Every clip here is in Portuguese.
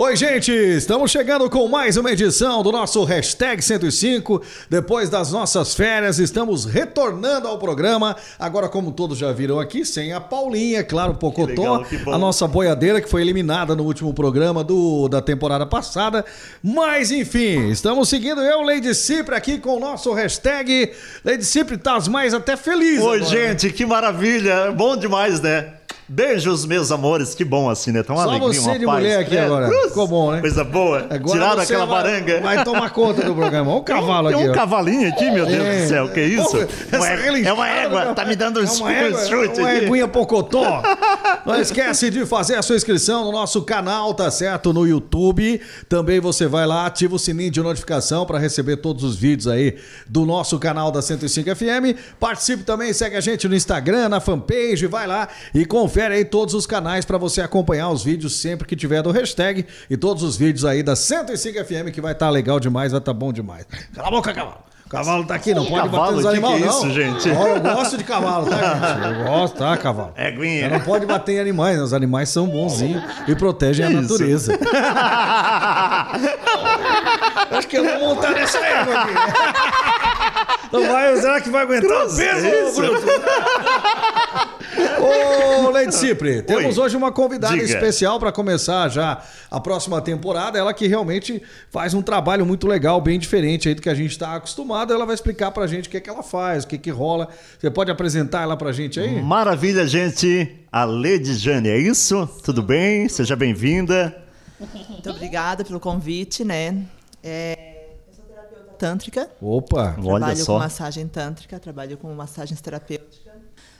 Oi, gente! Estamos chegando com mais uma edição do nosso Hashtag 105. Depois das nossas férias, estamos retornando ao programa. Agora, como todos já viram aqui, sem a Paulinha, claro, Pocotó, a nossa boiadeira que foi eliminada no último programa do, da temporada passada. Mas, enfim, estamos seguindo eu, Lady Cipri, aqui com o nosso hashtag. Lady Cipri, tá mais até feliz. Oi, agora. gente, que maravilha! Bom demais, né? Beijos, meus amores. Que bom assim, né? Tão Só alegria, você uma de paz. mulher aqui É, agora. uh, Ficou bom, né? Coisa boa. Agora Tiraram aquela vai- baranga. Vai tomar conta do programa. Olha o cavalo Tem aqui. um ó. cavalinho aqui, meu Deus É. do céu. Que isso? Pô, relinchada é uma égua. Tá me dando um É uma égua, chute uma aqui. eguinha pocotó. Não esquece de fazer a sua inscrição no nosso canal, tá certo? No YouTube. Também você vai lá, ativa o sininho de notificação para receber todos os vídeos aí do nosso canal da 105 FM. Participe também, segue a gente no Instagram, na fanpage, vai lá e confere aí todos os canais para você acompanhar os vídeos sempre que tiver do hashtag e todos os vídeos aí da 105 FM que vai estar legal demais, vai estar bom demais. Cala a boca, cavalo. O cavalo tá aqui, não pode bater Cavalo, nos que animais, é não. isso, gente? Ó, eu gosto de cavalo, tá, gente? Eu gosto, tá, cavalo? Éguinha. Não pode bater em animais, né? os animais são bonzinhos e protegem a Que isso? natureza. Acho que eu vou montar nessa égua aqui. Não vai, será que vai aguentar o peso, ô, Bruto? Ô, Leite Cipri, temos Oi. hoje uma convidada Diga. especial para começar já a próxima temporada. Ela que realmente faz um trabalho muito legal, bem diferente aí do que a gente está acostumado. Ela vai explicar pra gente o que, é que ela faz, o que, que rola. Você pode apresentar ela pra gente aí? Maravilha, gente. A Lady Jane, é isso? Tudo bem? Seja bem-vinda. Muito obrigada pelo convite, né? É, eu sou terapeuta tântrica, Opa! Olha trabalho só. com massagem tântrica, trabalho com massagens terapêuticas.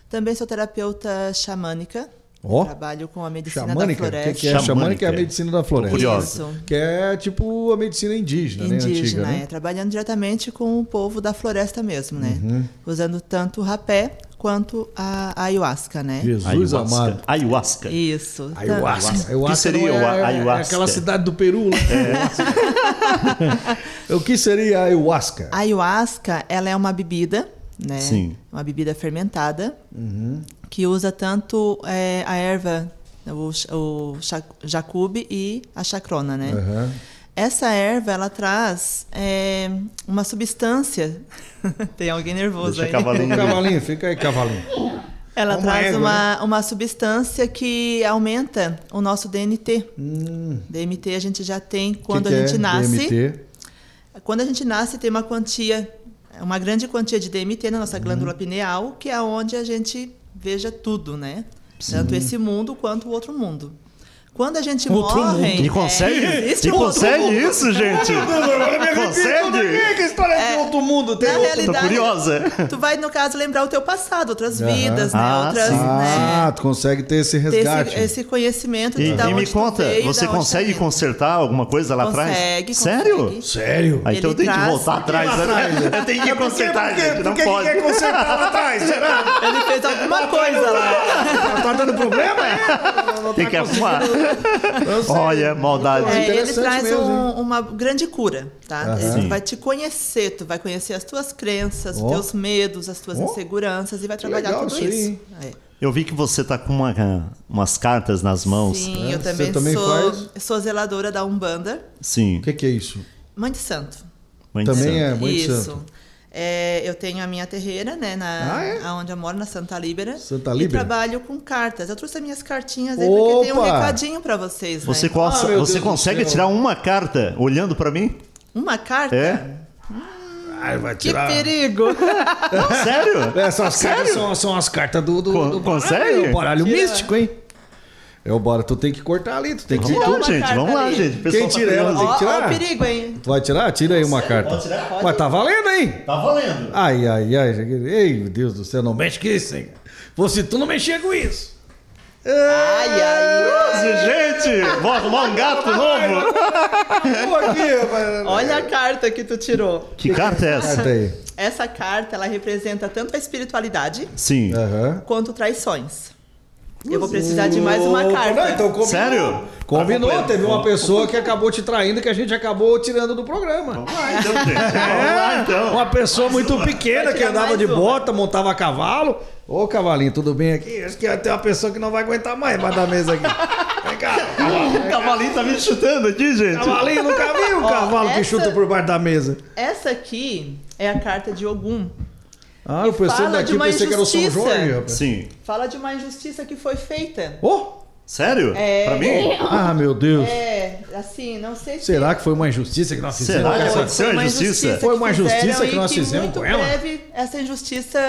Também sou terapeuta xamânica, Ó. trabalho com a medicina Xamânica? da O que, floresta. que é? Xamânica Xamânica. é a medicina da floresta. Curiosa. Isso. Que é tipo a medicina indígena, né? Indígena, Antiga, é, né? trabalhando diretamente com o povo da floresta mesmo, né? Uhum. Usando tanto o rapé quanto a ayahuasca, né? Jesus Ayahuasca. amado. Ayahuasca. Isso. Ayahuasca. O que Ayahuasca seria o é, ayahuasca? É aquela cidade do Peru, né? o que seria a ayahuasca? A ayahuasca, ela é uma bebida, né? Sim. Uma bebida fermentada Uhum. Que usa tanto é, a erva, o, o jacube e a chacrona, né? Aham. Essa erva, ela traz é, uma substância. Tem alguém nervoso Deixa aí. cavalinho. Cavalinho, fica aí, cavalinho. Ela É uma traz égua, uma, uma substância que aumenta o nosso DMT. DMT a gente já tem quando Hum. que a que gente é nasce. DMT? Quando a gente nasce, tem uma quantia, uma grande quantia de DMT na nossa glândula Uhum. pineal, que é onde a gente veja tudo, né? Tanto esse mundo quanto o outro mundo. Quando a gente Outro morre. mundo. E consegue? É, e consegue mundo. isso, gente? consegue? Que história é de outro mundo? Tem Na outro... Realidade, curiosa. tu vai, no caso, lembrar o teu passado, outras Aham. vidas, né? Ah, outras, sim. Ah, né? tu consegue ter esse Ter resgate. esse, esse conhecimento E, de da e me conta, veio, você consegue tá consertar alguma coisa lá atrás? Consegue, Sério? consegue. Sério? Ah, então tenho que voltar atrás. né? Eu tenho que consertar, gente. Não pode. consertar lá atrás? Será? Ele fez alguma coisa lá. Tá dando problema? É? Tem que arrumar. Olha, maldade. É, ele traz mesmo, um- uma grande cura, tá? Aham. Ele Sim. vai te conhecer, tu vai conhecer as tuas crenças, os teus medos, as tuas Ó. inseguranças e vai trabalhar legal tudo isso? É. Eu vi que você tá com uma- umas cartas nas mãos. Sim, É, eu você também, também sou, faz? sou zeladora da Umbanda, Sim. O que, que é isso? mãe de santo. Mãe de Também santo. é mãe de isso. santo. É, eu tenho a minha terreira, né, na, Ah, é? onde eu moro, na Santa Líbera. Santa E Líbera? trabalho com cartas. Eu trouxe as minhas cartinhas aí porque tem um Opa! recadinho pra vocês, né? Você, cons- Ah, meu você Deus do consegue tirar uma carta olhando pra mim? Uma carta? É? Ai, vai Que tirar. perigo! Sério? Essas cartas são, são as cartas do, do, Con- do consegue? É o baralho Tira. místico, hein? É o bora, tu tem que cortar ali, tu tem que Vamos tu, lá, gente. Vamos lá, ali. gente. Pessoal Quem tá tira ela curioso. tem que Ó, ó tirar? o perigo, hein? Tu vai tirar? Tira aí uma carta. Pode tirar? Mas tá valendo, hein? Tá valendo. Ai, ai, ai. Ei, meu Deus do céu, não mexe com isso, hein? Você, tu não mexia com isso. Ai, ai. Gente, vou arrumar um gato novo. Pô, aqui, rapaz. Olha a carta que tu tirou. Que carta é essa? Carta aí. Essa carta, ela representa tanto a espiritualidade Sim. Quanto traições. Eu vou precisar de mais uma carta. não, então combinou. Sério? Combinou, Tá teve uma pessoa que acabou te traindo que a gente acabou tirando do programa. Vamos lá, então, gente. Vamos lá, então. Uma pessoa muito pequena que andava mais de uma. bota, montava a cavalo. Ô, cavalinho, tudo bem aqui? Acho que tem uma pessoa que não vai aguentar mais embaixo da mesa aqui. Vem cá. O cavalinho tá me chutando aqui, gente. Cavalinho, nunca viu o Ó, cavalo que essa- chuta por baixo da mesa. Essa aqui é a carta de Ogum. Ah, eu pensei fala daqui, de eu uma pensei que era o São injustiça. Jorge, rapaz. Sim. Fala de uma injustiça que foi feita. Ô! Sério? É. Pra mim? Ah, meu Deus. É, assim, não sei se. Será que foi uma injustiça que nós fizemos? Será com que aconteceu a uma injustiça? Foi uma injustiça que nós fizemos muito com ela? breve essa injustiça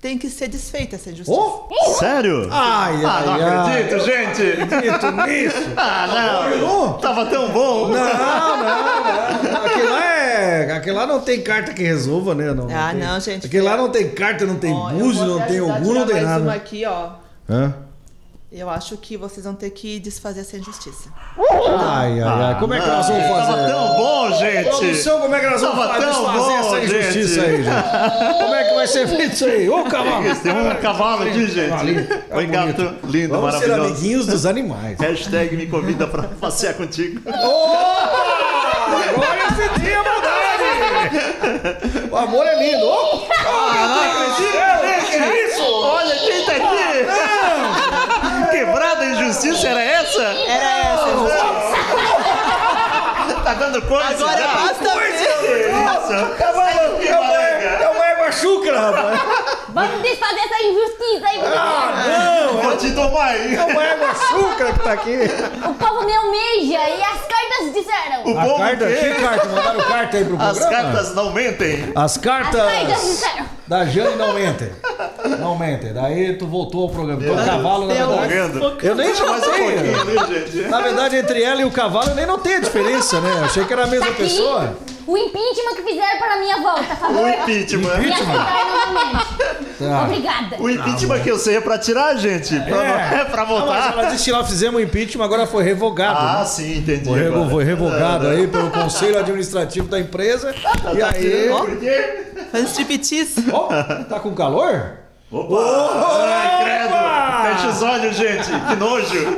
tem que ser desfeita, essa injustiça. Ô! Sério? Ai, ah, não ai, ai. acredito, gente. Acredito nisso. Ah, não. Ô! Tava tão bom. Não, não, não. Aquele lá é. Aquele lá não tem carta que resolva, né? Não, Ah, tem- não, gente. Aquele lá não tem carta, não tem Ó, eu búzio, vou não te tem algum, não tem mais Uma nada. aqui, ó. Hã? Eu acho que vocês vão ter que desfazer essa injustiça. Ai, ai, ai. Como é que nós vamos Tava fazer? tão bom, gente. Produção, como é que nós vamos Tava fazer tão bom, essa injustiça gente. aí, gente? Como é que vai ser feito isso aí? Ô, cavalo! Tem um cavalo aqui, gente. É Oi, gato. Lindo, Vamos ser maravilhoso. amiguinhos dos animais. Hashtag me convida pra passear contigo. Opa! Agora eu senti a maldade! O amor é lindo! Ah, que é isso? Olha quem tá aqui! Quebrada a injustiça era essa? Era essa injustiça. Tá dando coisa Agora já? basta é é uma égua chucra, rapaz! Vamos desfazer essa injustiça aí, Ah, não! Vou te tomar aí. É uma égua chucra que tá aqui! o povo me almeja e as cartas disseram. O povo carta, que carta? Mandaram carta aí pro As programa? cartas não mentem. As As cartas cartas disseram. da Jane não mentem. Não mentem. Daí tu voltou ao programa. Então o cavalo, na Tem verdade. Vendo? Eu nem um notei. pouquinho, viu, gente? Na verdade, entre ela e o cavalo, eu nem notei a diferença, né? Achei que era a mesma Tá aqui pessoa. o impeachment que fizeram para a minha volta, a favor. O impeachment. Me aceitar novamente. Tá. Obrigada. O impeachment que eu sei é pra tirar, gente. Pra, É. é. pra Não, mas votar. ela disse que nós fizemos o impeachment, agora foi revogado. Ah, né? sim, entendi. Foi, revo- agora. foi revogado aí pelo Conselho Administrativo da empresa. E Tá aí. tirando por quê? Faz striptease. Ó, tá com calor? Opa! Ai, credo! Fecha os olhos, gente. Que nojo.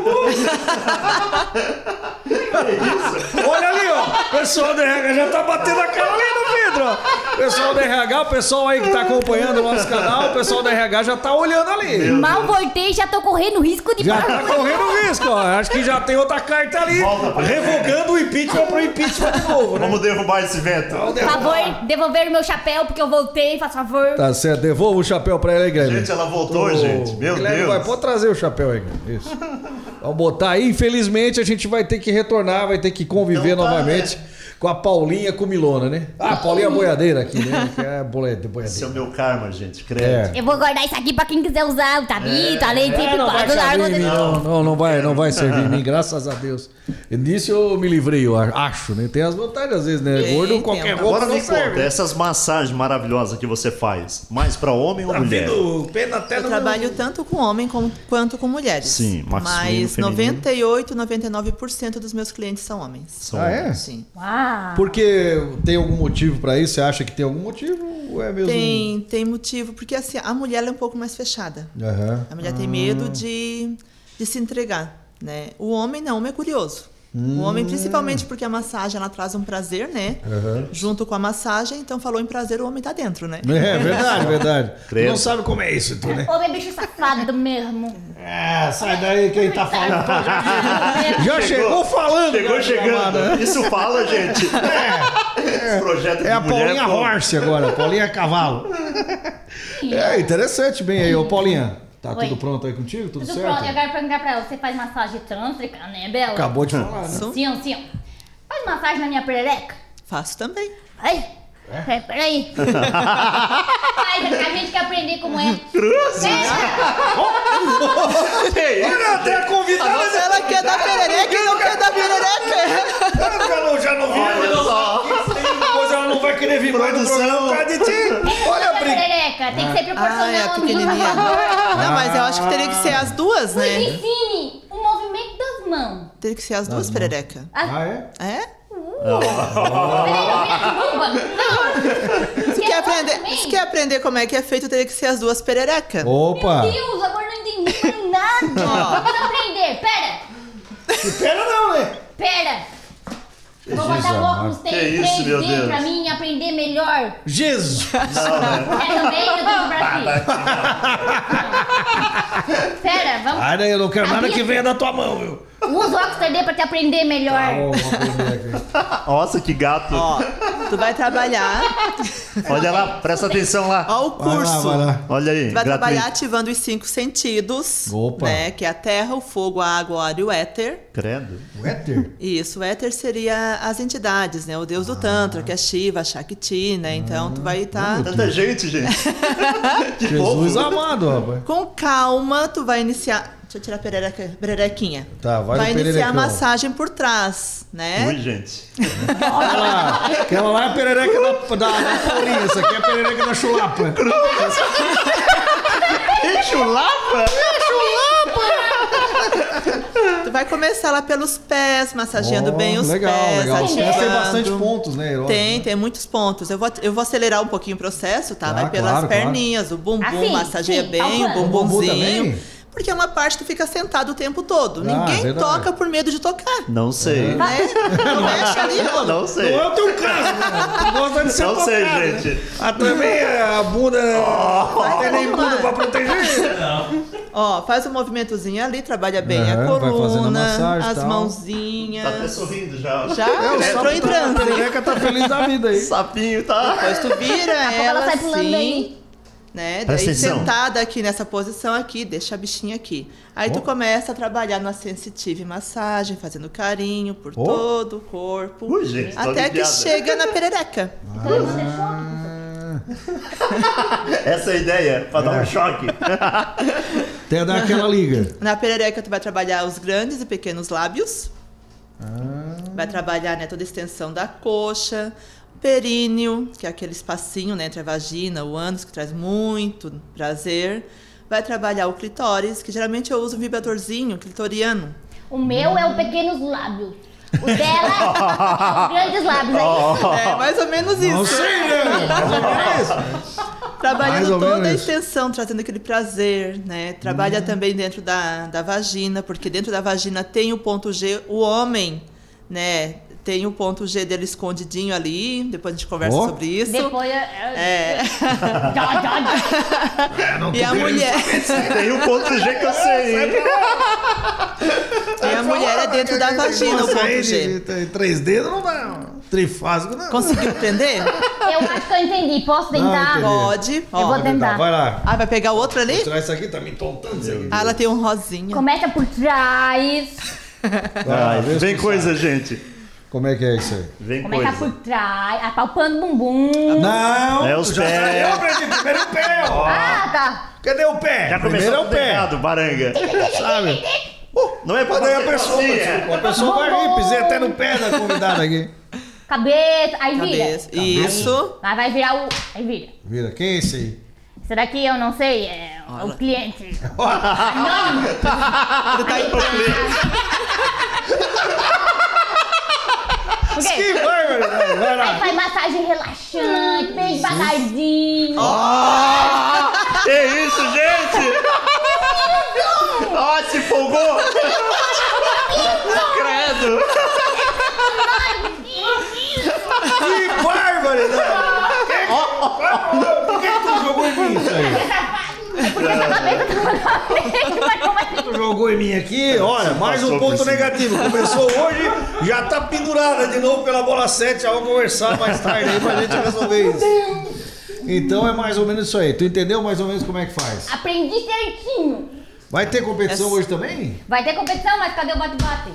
Olha ali, ó. O pessoal do RH já tá batendo a cara ali no vidro, ó. Pessoal do RH, o pessoal aí que tá acompanhando o nosso canal, o pessoal do RH já tá olhando ali. Mal voltei, já tô correndo risco de Já tá correndo risco, ó. Acho que já tem outra carta ali. Volta pra- Revogando o impeachment pro impeachment de novo, né? Vamos derrubar esse vento. Por favor, devolver o meu chapéu, porque eu voltei, faz favor. Tá certo, devolva o chapéu pra ela aí, Guilherme. Gente, ela voltou, gente. Meu Guilherme, Deus. Vai, pode trazer o chapéu aí, Guilherme. Isso. Vamos botar aí. Infelizmente, a gente vai ter que retornar, vai ter que conviver Então tá, novamente com a Paulinha Comilona, né? Ah, a Paulinha Boiadeira aqui, né? Que é boia- Esse é o boiadeira. meu karma, gente. Credo. É. Eu vou guardar isso aqui pra quem quiser usar o tabito, a É, não vai servir largo em mim, de... não, não, não vai, não vai servir em mim, graças a Deus. Nisso eu me livrei, eu acho, né? Tem as vantagens às vezes, né? Gordo, tem. qualquer roupa Agora não me conta, essas massagens maravilhosas que você faz, mais pra homem ou Tá mulher? vindo pena até Eu no trabalho tanto com homem como- quanto com mulheres. Sim, masculino, Mas feminino. 98, 99% dos meus clientes são homens. São Ah, é? Sim. Uau. Porque tem algum motivo pra isso? Você acha que tem algum motivo? Ou é mesmo? Tem, tem motivo, porque assim, a mulher ela é um pouco mais fechada. Aham. A mulher tem medo de, de se entregar, né? O homem não, o homem é curioso. O homem, principalmente porque a massagem ela traz um prazer, né? Aham. Junto com a massagem, então falou em prazer, o homem tá dentro, né? É verdade, verdade. Tu Credo. não sabe como é isso, tu, né? Ô, meu bicho safado mesmo. É, sai daí quem tá falando. Já chegou falando. Chegou chegando. chamada. Isso fala, gente. Esse projeto de É a mulher, Paulinha pô. Horse agora, Paulinha Cavalo. É interessante, bem aí, ô Paulinha. Tá Oi. tudo pronto aí contigo? Tudo, Tudo certo? pronto, eu quero perguntar pra ela, você faz massagem tântrica, né, Bela? Acabou de falar, né? Sim. Sim, sim. Faz massagem na minha perereca? Faço também. Ai, é? peraí. Faz, a gente quer aprender como é. Que isso? Olha, até a convidada. Ela quer dar perereca e não quer dar perereca. Ela já não viu. Olha só. Não vai querer vir mais no Produção. programa por causa de ti. Olha a briga. perereca, tem que ser proporcional, Ah, é a pequenininha. Não, mas eu acho que teria que ser as duas, Me né? ensine o movimento das mãos. Teria que ser as duas perereca. Ah, é? É? Não. Se quer, aprender, se quer aprender como é que é feito, teria que ser as duas perereca. Opa. Meu Deus, agora não entendi mais nada. Vamos aprender. Pera, Espera não, né? pera. Vou botar amado. 3, Que isso, meu 3D Deus. pra mim aprender melhor. Jesus! É também eu tenho pra ti. Pera, vamos. Ai, daí eu não quero nada que venha da tua mão, viu? Usa óculos 3D pra te aprender melhor. Aqui. Nossa, que gato. Ó, tu vai trabalhar. Olha lá, presta atenção lá. Ó, o Vai lá, curso. vai lá. Olha aí, Tu vai gratuito. trabalhar ativando os cinco sentidos. Opa. Né? Que é a terra, o fogo, a água, o ar e o éter. Credo. O éter? Isso, o éter seria as entidades, né? O deus do Tantra, que é Shiva, Shakti, né? Então tu vai estar. Tanta gente, gente. que Jesus fofo. amado, rapaz. Com calma, tu vai iniciar. Deixa eu tirar a perereca, pererequinha. Tá, vai Vai iniciar pererecão. a massagem por trás, né? Ui, gente. Aquela, aquela lá é a perereca da, da, da Paulinha, essa aqui é a perereca da chulapa. Que chulapa! Tu vai começar lá pelos pés, massageando Ó, bem os legal, pés. legal. Os pés tem ativando. bastante pontos, né? Herói? Tem, tem muitos pontos. Eu vou, eu vou acelerar um pouquinho o processo, tá? Tá, Vai pelas claro, perninhas, o bumbum, Assim, massageia sim, bem, o calculando. O bumbum bumbumzinho. também? Porque é uma parte que tu fica sentado o tempo todo. Ah, Ninguém verdade. toca por medo de tocar. Não sei. Né? Não mexe ali. Não Não sei. é o teu caso, né? Tu gosta de ser Não sei, né? gente. Ah, também a bunda. Não tem nem bunda pra proteger. Ó, faz um movimentozinho ali, trabalha bem É, a a coluna, massagem as tal. mãozinhas. Tá até sorrindo já. Já É, o entrou em a transe. perereca tá feliz da vida aí. Sapinho, tá? Depois tu vira a ela ela sai pulando assim, aí. Né? Presta Daí atenção. sentada aqui nessa posição aqui, deixa a bichinha aqui. Aí tu Ó. começa a trabalhar na sensitive massagem, fazendo carinho por Ó. todo o corpo. Ui, gente, até que chega na perereca. Então ter choque. Essa é a ideia, pra dar um choque. Até dar aquela liga. Na perereca tu vai trabalhar os grandes e pequenos lábios. Vai trabalhar né, toda a extensão da coxa, períneo, que é aquele espacinho né, entre a vagina, o ânus, que traz muito prazer. Vai trabalhar o clitóris, que geralmente eu uso um vibradorzinho clitoriano. O meu é o pequenos lábios. O dela é os grandes lábios. Aí. É mais ou menos isso. Não sei, né? Mais ou menos isso. Trabalhando toda a isso. extensão, trazendo aquele prazer, né? Trabalha também dentro da, da vagina, porque dentro da vagina tem o ponto G, o homem, né? Tem o ponto G dele escondidinho ali, depois a gente conversa Ó. sobre isso. Depois. eu- É. Já, já, já. E a mulher, Tem um ponto G que eu sei, e a mulher é dentro da vagina, o ponto G. Três dedos não dá. Trifásico não. Conseguiu entender? Eu acho que eu entendi. Posso tentar? entendi. Pode. Eu vou Ó. tentar. Vai lá. Ah, vai pegar o outro ali? Vou tirar isso aqui, tá me tontando isso aqui. Ah, ela tem um rosinha. Começa por trás. Se vem coisa, gente. Como é que é isso aí? Vem Começa coisa. por trás. Apalpando o bumbum. Não! É os já pés. Eu aprendi primeiro o pé, ó. Ah, tá. Cadê o pé? Já primeiro começou é o pé. errado, baranga. Sabe? Não é pra daí a pessoa, assim, a pessoa vai rir, pisei até no pé da convidada aqui. Cabeça. Aí vira. Cabeça. Isso. Aí vai virar o. Aí vira. Vira, quem é esse aí? Esse daqui eu não sei. É o cliente. Ele tá em Ok. Que barbaridade, vai Aí lá. faz massagem relaxante, bem devagarzinho. Que isso, gente? Ó, se empolgou. Credo. Que barbaridade. Por que que tu jogou em mim isso aí? Porque cabeça tá na frente, mas como é que- Tu jogou em mim aqui, olha, mais um ponto negativo. Começou hoje, já tá pendurada de novo pela bola 7. Já vamos conversar mais tarde aí pra gente resolver isso. Então é mais ou menos isso aí. Tu entendeu mais ou menos como é que faz? Aprendi certinho. Vai ter competição hoje também? Vai ter competição, mas cadê o bate-bate?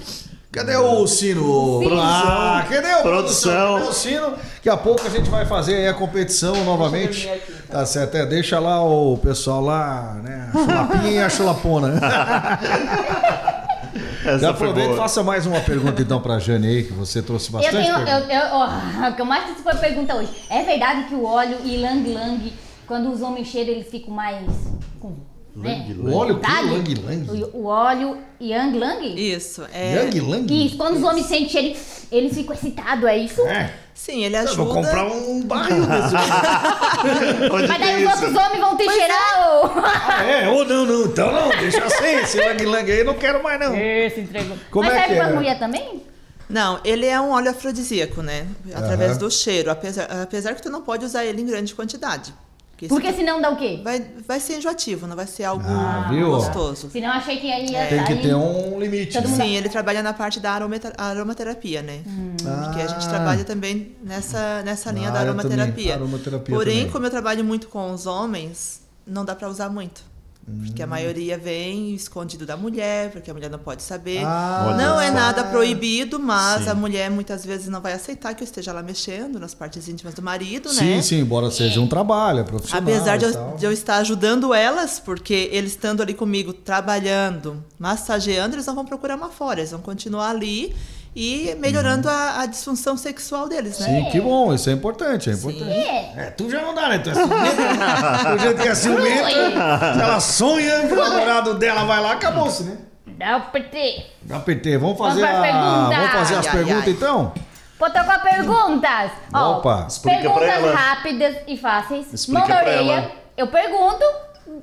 Cadê o sino? Sino. Ah, cadê o Produção. Cadê o sino? Daqui a pouco a gente vai fazer aí a competição novamente. Tá certo, é, deixa lá o pessoal lá, né? A chulapinha e a chulapona. Já Essa foi aproveita e faça mais uma pergunta então pra Jane aí, que você trouxe Eu bastante tenho. Eu, pergunta. eu, ó, o que eu mais fiz foi pergunta hoje. É verdade que o óleo e lang-lang, quando os homens cheiram, eles ficam mais. Com, né? O óleo que? vontade? Lang Lang? O, o óleo yang lang? Isso. É, Yang Lang? Isso, quando os homens sentem cheiro, eles ficam excitados, é isso? É. Sim, ele Eu ajuda. vou comprar um barril desse. Mas que daí é os outros homens vão te cheirar, ô! Ah, é? Ou não, não. Então não, deixa assim. Esse Lang Lang aí eu não quero mais não. Esse entregou. Como Mas é serve que pra é? mulher também? Não, ele é um óleo afrodisíaco, né? Através Aham. do cheiro. Apesar, apesar que tu não pode usar ele em grande quantidade. Porque Porque isso senão dá o quê? vai, vai ser enjoativo, não vai ser algo Ah, viu? gostoso. Senão achei que ia Tem que ter um limite. Né? Sim, ele trabalha na parte da aromaterapia, né? Porque a gente Ah. trabalha também nessa, nessa linha Na da aromaterapia. aromaterapia Porém, também. como eu trabalho muito com os homens, não dá pra usar muito. Porque a maioria vem escondido da mulher, porque a mulher não pode saber. Ah, não é só. nada proibido, mas Sim. a mulher muitas vezes não vai aceitar que eu esteja lá mexendo nas partes íntimas do marido, Sim, né? sim, embora seja um trabalho, é profissional. Apesar de eu, de eu estar ajudando elas, porque eles estando ali comigo, trabalhando, massageando, eles não vão procurar uma fora, eles vão continuar ali e melhorando a, a disfunção sexual deles, né? Sim, que bom, isso é importante, é importante. É. É, tu já não dá, né? Tu é ciumenta. o jeito que é ciumenta, ela sonha que o namorado dela vai lá, acabou-se, né? Dá o PT. Dá PT, vamos fazer, Vamos a... vamos fazer as Ai, perguntas ai. então? Botou com perguntas. Ó, Opa, explica pra perguntas rápidas e fáceis. Explica Mão na orelha. ela. Eu pergunto,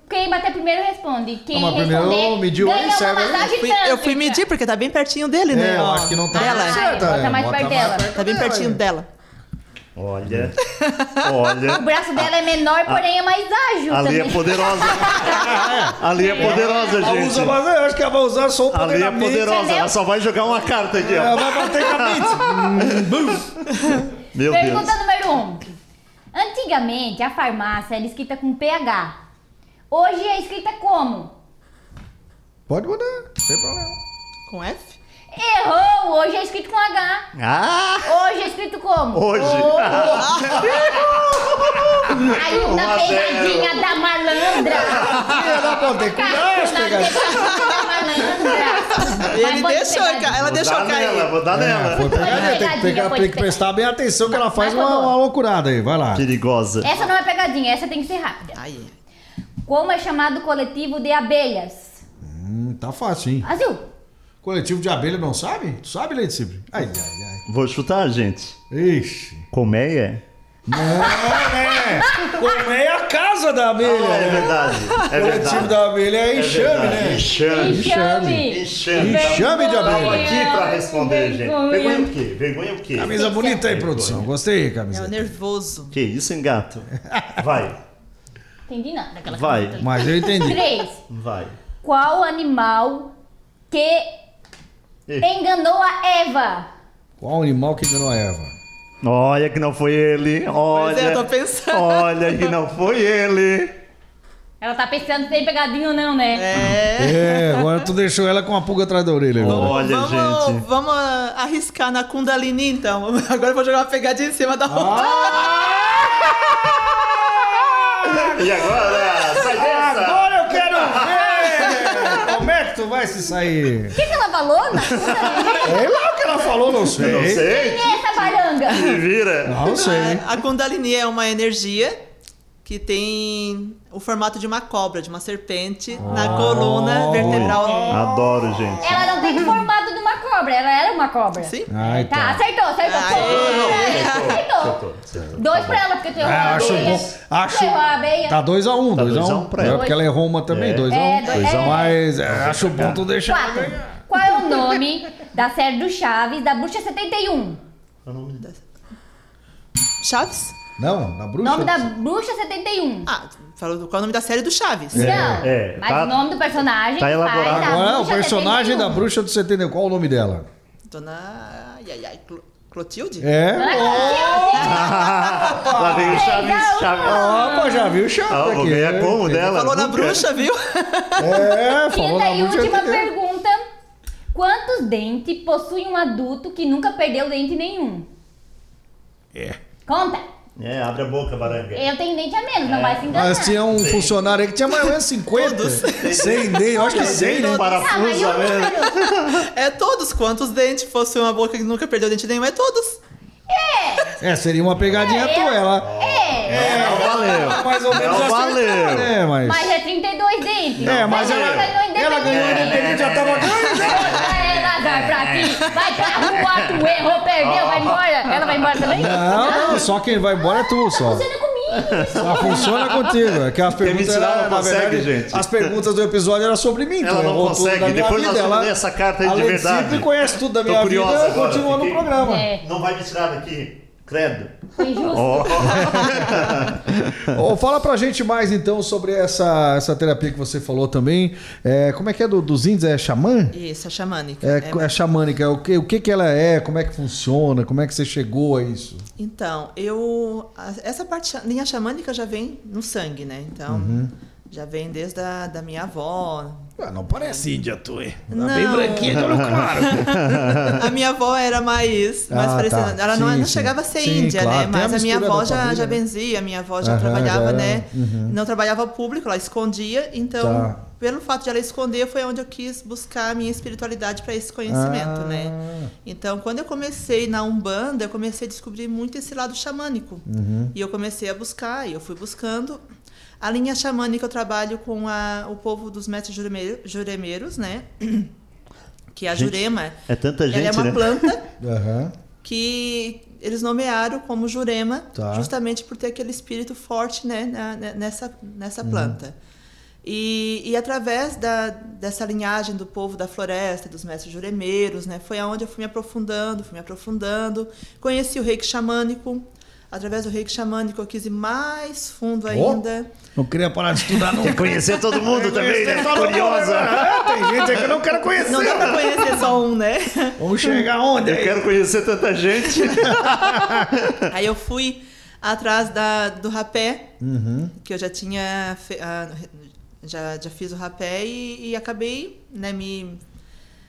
quem bater primeiro responde. Quem Não, primeiro responder mediu ganha uma massagem Fui- eu fui medir porque tá bem pertinho dele, né? É, eu acho que não tá dela. certo, bota né? mais perto dela. Tá bem pertinho dela. Olha, O olha. braço dela é menor, porém é mais ágil Ali também. é poderosa. Ali é poderosa, Ela usa, gente. mas eu acho que ela vai usar só o poder Ali é poderosa. entendeu? Ela só vai jogar uma carta aqui, Ela ó. vai bater com a mente. Meu Pergunta Deus. número 1. Um. Antigamente, a farmácia era escrita com PH. Hoje é escrita como? Pode mudar, não tem problema. Com F? Errou! Hoje é escrito com H. Ah! Hoje é escrito como? Hoje. Aí na Uma pegadinha da malandra. Filha da as na pegadinhas. pegadinha da malandra. Ele Mas deixou, pegadinha. ela Vou deixou dar nela, cair. vou dar É, nela. foi pegadinha, tem que, Pegadinha, pegar, foi tem que prestar bem atenção que ela faz uma, uma loucurada aí, vai lá. Perigosa. Essa não é pegadinha, essa tem que ser rápida. Aí. Como é chamado o coletivo de abelhas? Hum, tá fácil, hein? Azul. Coletivo de abelha não sabe? Tu sabe, Leite Cipri? Ai, ai, ai. Vou chutar, gente. Ixi. Colmeia? Não, né? Como é a casa da abelha? Ah, é né? verdade. É O coletivo verdade. da abelha é É enxame, verdade. né? Enxame. Enxame. Enxame. Enxame de abelha. aqui pra responder, gente. Vergonha. Vergonha o quê? Vergonha o quê? Camisa bonita aí, produção. Gostei, É camisa. o nervoso. Que isso, hein, gato? Vai, Entendi nada daquela Vai. pergunta. Mas eu entendi. 3. vai. Qual animal que Ih. enganou a Eva? Qual animal que enganou a Eva? Olha que não foi ele. Olha. Pois é, eu tô pensando. Olha que não foi ele. Ela tá pensando se tem pegadinha ou não, né? É. É, agora tu deixou ela com uma pulga atrás da orelha. agora. Olha, vamos, gente. Vamos ah, arriscar na Kundalini, então. Agora eu vou jogar uma pegadinha em cima da roupa. E agora? Sai dessa! Agora eu quero ver! Como é que tu vai se sair? O que, que ela falou? Na Sei lá o que ela falou, não sei. Não sei. Quem é essa baranga? Se vira. Não sei. A Kundalini é uma energia que tem o formato de uma cobra, de uma serpente, na coluna vertebral. Adoro, gente. Ela não tem o formato de uma cobra, ela era uma cobra. Sim? Ai, Tá, tá. acertou, acertou. Aê. Acertou. Acertou, acertou. Dois pra ela, porque tu errou É, a acho abelha. bom. Acho. Tu errou a abelha. Tá 2x1, 2x1. Tá Um, dois a um pra ela. É porque ela errou uma também, É. 2x1. É, dois- Dois a um. é. Mas é, acho bom tu deixar. ela ganhar. Qual é o nome da série do Chaves da Bruxa 71? Chaves? Não, na bruxa. Nome da Bruxa 71. Ah, falou qual é o nome da série do Chaves? Não, é, mas tá- o nome do personagem tá elaborado. da Agora, o personagem 71. da bruxa do 71, qual o nome dela? Dona. Ai, ai, ai. Clo- Clotilde? É. Lá vem o Chaves. Chaves. Opa, já viu o chato Ah, aqui. ganhar como dela? Falou na bruxa, viu? É, falou Quinta na e bruxa. última entendeu? pergunta. Quantos dentes possui um adulto que nunca perdeu dente nenhum? É. Conta. É, abre a boca, baranga. Eu tenho dente a menos, não vai se enganar. Mas tinha um funcionário aí que tinha mais ou menos 50. 100 dente, eu acho que 100, né? um Ah, mas parafuso, eu né? É todos. Quantos dentes fosse uma boca que nunca perdeu dente nenhum? É todos. É, seria uma pegadinha É, tua, ela. É, Não valeu. Mais ou menos Não acertou, valeu. né? Mas... mas é 32 dentes. É, mas ela, ela, ganhou independente. ela ganhou independente, já tava ganhando. Lazar, pra ti. Vai pra rua, tu errou, perdeu, vai embora. Ela vai embora também? Não, não, só quem vai embora é tu, só. Só funciona contigo. É que as perguntas tirar, eram, não consegue, verdade, gente. As perguntas do episódio eram sobre mim. Ela não consegue. Depois nós vida. vamos Ela- ler essa carta aí de verdade. sempre conhece tudo da minha vida, agora, continua no programa. É, Não vai me tirar daqui. Credo. foi injusto. Ó. Ô, fala pra gente mais então sobre essa, essa terapia que você falou também. É, como é que é do, dos índios? É xamã? Isso, a xamânica. É, É, é xamânica. O que, o que que ela é? Como é que funciona? Como é que você chegou a isso? Então, eu. Essa parte, linha xamânica já vem no sangue, né? Então, Uhum. Já vem desde a da minha avó. Ah, não parece índia, tu, hein? Tá Não. bem branquinha, de olho claro. A minha avó era mais, mais Ah, parecida. tá. Ela não, Sim, não sim. chegava a ser Sim, índia, claro. né? Tem a Mas a minha avó já, família, já né? benzia, a minha avó já Aham, trabalhava, já né? Uhum. Não trabalhava público, ela escondia. Então, Tá. pelo fato de ela esconder, foi onde eu quis buscar a minha espiritualidade para esse conhecimento, Ah. né? Então, quando eu comecei na Umbanda, eu comecei a descobrir muito esse lado xamânico. Uhum. E eu comecei a buscar, e eu fui buscando. A linha xamânica eu trabalho com a- o povo dos mestres jureme- juremeiros, né? Que a Gente, jurema, É tanta gente, ela é uma né? planta Aham. que eles nomearam como jurema Tá. justamente por ter aquele espírito forte né, na- na- nessa, nessa Uhum. planta. E, e através da, dessa linhagem do povo da floresta, dos mestres juremeiros, né, foi aonde eu fui me aprofundando, fui me aprofundando. Conheci o reiki xamânico. Através do reiki xamânico eu quis ir mais fundo ainda. Não queria parar de estudar, não. Quer conhecer todo mundo também, né? Curiosa. É, tem gente aí que eu não quero conhecer. Não dá pra conhecer só um, né? Vamos chegar onde? Eu aí? quero conhecer tanta gente. Aí eu fui atrás da, do rapé, Uhum. que eu já tinha fe- ah, já, já fiz o rapé e, e acabei né, me,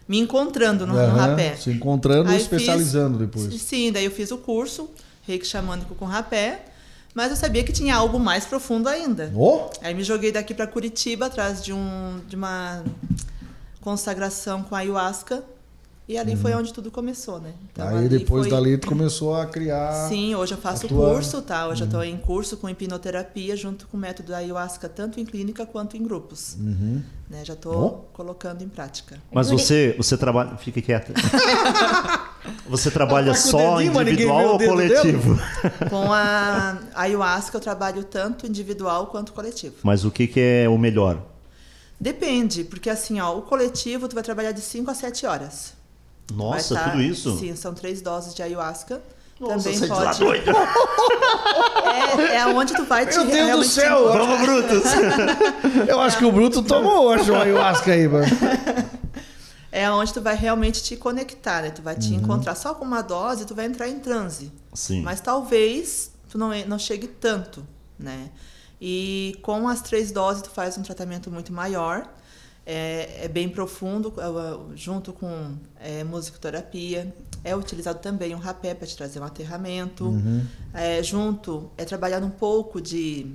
me encontrando no, no Aham, rapé. Se encontrando e especializando fiz- depois. Sim, daí eu fiz o curso, reiki xamânico com rapé, mas eu sabia que tinha algo mais profundo ainda. Ô, Aí me joguei daqui para Curitiba atrás de, um, de uma consagração com ayahuasca e ali foi onde tudo começou, né? Então, Uhum. aí depois foi- dali tu começou a criar. Sim, hoje eu faço a tua- Uhum. curso, tá? Hoje eu estou em curso com hipnoterapia junto com o método ayahuasca, tanto em clínica quanto em grupos. Uhum. Né? Já estou Bom. colocando em prática. Mas você, você trabalha. Fica quieta. Você trabalha Tá o só dedinho, individual o ou coletivo? Com a ayahuasca eu trabalho tanto individual quanto coletivo. Mas o que, que é o melhor? Depende, porque assim, ó, o coletivo tu vai trabalhar de 5 a 7 horas. Nossa, tá- tudo isso? Sim, são três doses de ayahuasca. Nossa, Também lá pode. doido. É, é onde tu vai te Meu Deus do céu! Vamos, Brutus. Eu acho que o Bruto tomou hoje uma ayahuasca aí, mano. É onde tu vai realmente te conectar, né? Tu vai Uhum. te encontrar só com uma dose, tu vai entrar em transe. Sim. Mas talvez tu não, não chegue tanto, né? E com as três doses tu faz um tratamento muito maior. É, é bem profundo, é, junto com é, musicoterapia. É utilizado também um rapé para te trazer um aterramento. Uhum. É, junto é trabalhado um pouco de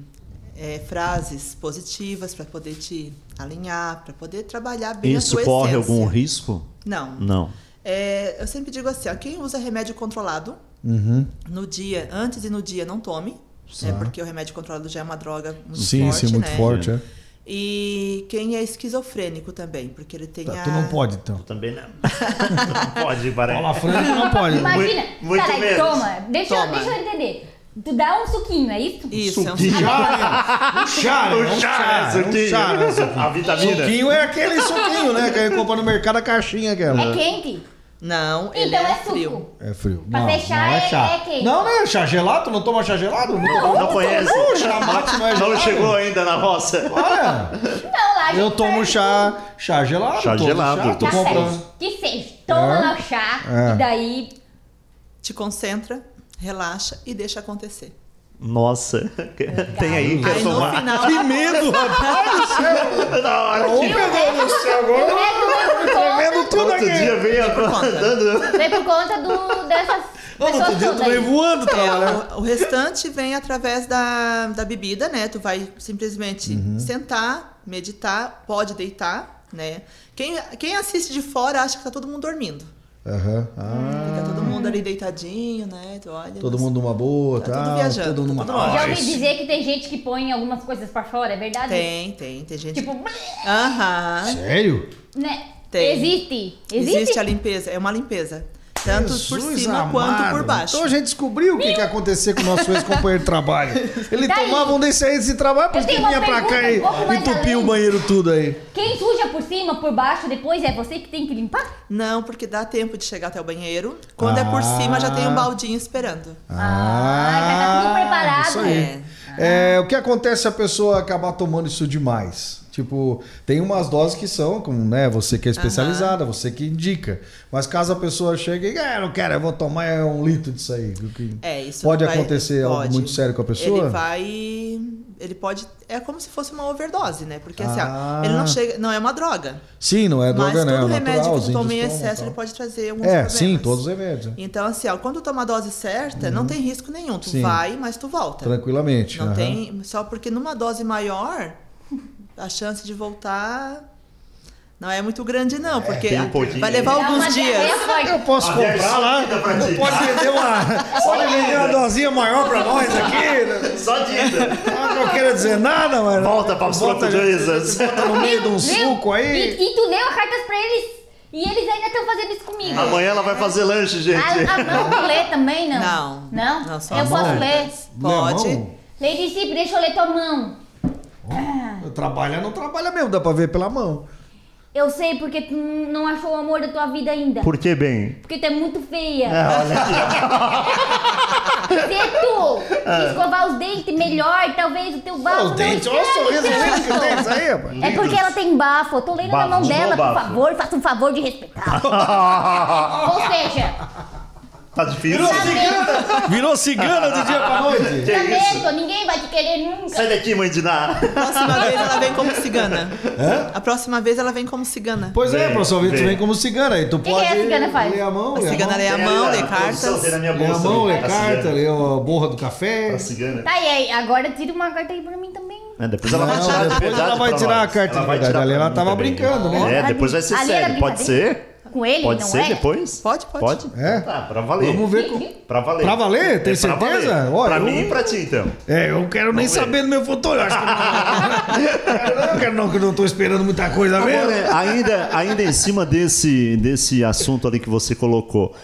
é, frases positivas para poder te alinhar, para poder trabalhar bem a Isso tua corre essência. algum risco? Não. Não. É, eu sempre digo assim, ó, quem usa remédio controlado Uhum. no dia, antes e no dia, não tome. Né, porque o remédio controlado já é uma droga muito Sim, forte, sim, muito né? forte, é. E quem é esquizofrênico também, porque ele tem Tá, a... tu não pode, então. Também não. não pode, Baré. Paula Franco não pode. Imagina, muito peraí, menos. toma, deixa, Toma. Eu, deixa eu entender. Tu dá um suquinho, é isso? Isso, é um Suquinho. Um chá, né? Um chá, chá, é um suquinho. chá, né? Suquinho. A vitamina. Suquinho é aquele suquinho, né? Que a gente compra no mercado a caixinha aquela. É quente? Não, ele Então é, é suco. frio. É frio. Pra não, fechar não é é- chá. é quente. Não, não é chá gelado? Tu não toma chá gelado? Não, Não conhece? Ô, chá mate não é gelado. Não chegou ainda na roça. Olha, Não, lá eu tomo serve chá, chá gelado. Chá gelado. Chá, tô Tá comprando. Que seja. Toma É. lá o chá É. e daí Te concentra, relaxa e deixa acontecer. Nossa. Tem aí, quer Aí no tomar. final... Que medo, rapaz do céu. Da hora. Meu Deus do céu, agora tremendo conta, tudo Outro aqui. dia veio conta. andando. vem por conta do, dessas Não, pessoas outro dia tu veio aí. voando trabalhar. É, o, o restante vem através da, da bebida, né? Tu vai simplesmente Uhum. sentar, meditar, pode deitar, né? Quem, quem assiste de fora acha que tá todo mundo dormindo. Aham. Ah, Fica todo mundo ali deitadinho, né? Tu olha. todo mas- mundo numa boa, Tá tá? tudo viajando, Todo numa ótimo. Já ouvi dizer que tem gente que põe algumas coisas pra fora, é verdade? Tem, tem, tem gente. Tipo, Aham. Sério? né? Tem. Existe. Existe? Existe a limpeza, é uma limpeza. Tanto por Jesus cima quanto por amado. baixo. Então a gente descobriu o que, que ia acontecer com o nosso ex-companheiro de trabalho. Ele Daí, tomava um desse aí de trabalho, porque vinha pra cá e um entupia o banheiro tudo aí. Quem suja por cima, por baixo, depois é você que tem que limpar? Não, porque dá tempo de chegar até o banheiro. Quando é por Ah. cima, já tem um baldinho esperando. Ah, já tá tudo preparado. Isso aí. É. É, o que acontece se a pessoa acabar tomando isso demais? Tipo, tem umas doses que são, como, né, você que é especializada, você que indica. Mas caso a pessoa chegue e, ah, eu não quero, eu vou tomar é um litro disso aí. É, isso Pode vai- acontecer algo pode. muito sério com a pessoa? Ele vai. Ele pode. É como se fosse uma overdose, né? Porque assim, Ah. ó, ele não chega. Não é uma droga. Sim, não é mas droga, né? É todo remédio natural, que tu toma em excesso, tal. ele pode trazer alguns É, problemas. sim, todos os remédios. né? Então, assim, ó, quando tu toma a dose certa, não tem risco nenhum. Tu Sim. vai, mas tu volta. Tranquilamente. Não aham. tem. Só porque numa dose maior, a chance de voltar não é muito grande, não. Porque tem um vai levar alguns dias. Eu posso A comprar lá? pra. Pode vender uma, pode vender uma dosinha maior pra nós aqui? Só dita. Não, não quero dizer nada, mas. Volta para os Bota- portugueses. Bota no meio de um suco aí. E, e tu deu cartas pra eles e eles ainda estão fazendo isso comigo. Amanhã ela vai fazer lanche, gente. A, a mão lê também, não? Não. Não? Não, só eu as posso ler. Pode. Lady Cip, deixa eu ler tua mão. Trabalha, não trabalha mesmo, dá pra ver pela mão. Eu sei porque tu não achou o amor da tua vida ainda. Por que bem? Porque tu é muito feia. É, olha aqui. Se tu escovar os dentes melhor, talvez o teu bafo os não dentes, olha o sorriso lindo que tem isso aí, rapaz. É porque ela tem bafo. Eu tô lendo na Bafo, mão de dela, por favor. Faça um favor de respeitar. Ou seja, Tá difícil. Virou cigana do dia pra noite. Que isso? lamento, ninguém vai te querer nunca. Sai daqui, mãe de Ná. próxima vez ela vem como cigana. A próxima vez ela vem como cigana. Pois é, professor Vitor, tu vem. vem como cigana aí. Tu que pode a cigana faz? ler a mão, A ler a cigana mão. lê a mão, lê a cartas. Lê a mão, lê a carta, cigana. lê a borra do café. A cigana. Tá, e aí, agora tira uma carta aí pra mim também. É, depois ela vai tirar de depois verdade ela vai tirar a carta Ela de vai verdade. tirar Ali ela tava brincando, né? É, depois vai ser sério. Pode ser? Com ele, Pode não ser é? depois? Pode, pode. Pode? É? Tá, pra valer. Vamos ver com... Pra valer. Pra valer? Tem É pra certeza? valer. Olha, pra eu- mim e pra ti, então. É, eu quero nem Vamos ver. saber do meu futuro. eu Acho que não. eu quero não, que eu não tô esperando muita coisa mesmo. Agora, ainda, ainda em cima desse, desse assunto ali que você colocou,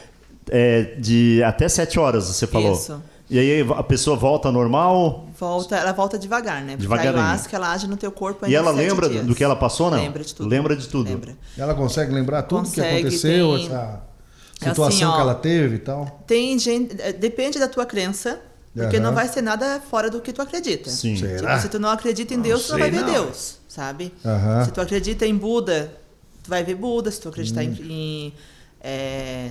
é, de até sete horas, você falou. Isso. E aí a pessoa volta normal Volta, ela volta devagar, né? Porque a ayahuasca ela age no teu corpo e ainda ela sete lembra dias. do que ela passou, não? Lembra de tudo. Lembra de tudo. Lembra. Ela consegue lembrar tudo o que aconteceu, tem- essa É situação assim, ó. que ela teve e tal. Tem gente. eh, Depende da tua crença, porque Aham. não vai ser nada fora do que tu acredita. Sim. Será? Tipo, se tu não acredita em Deus, tu não vai ver não. Deus, sabe? Aham. Se tu acredita em Buda, tu vai ver Buda. Se tu acreditar Hum. em, é,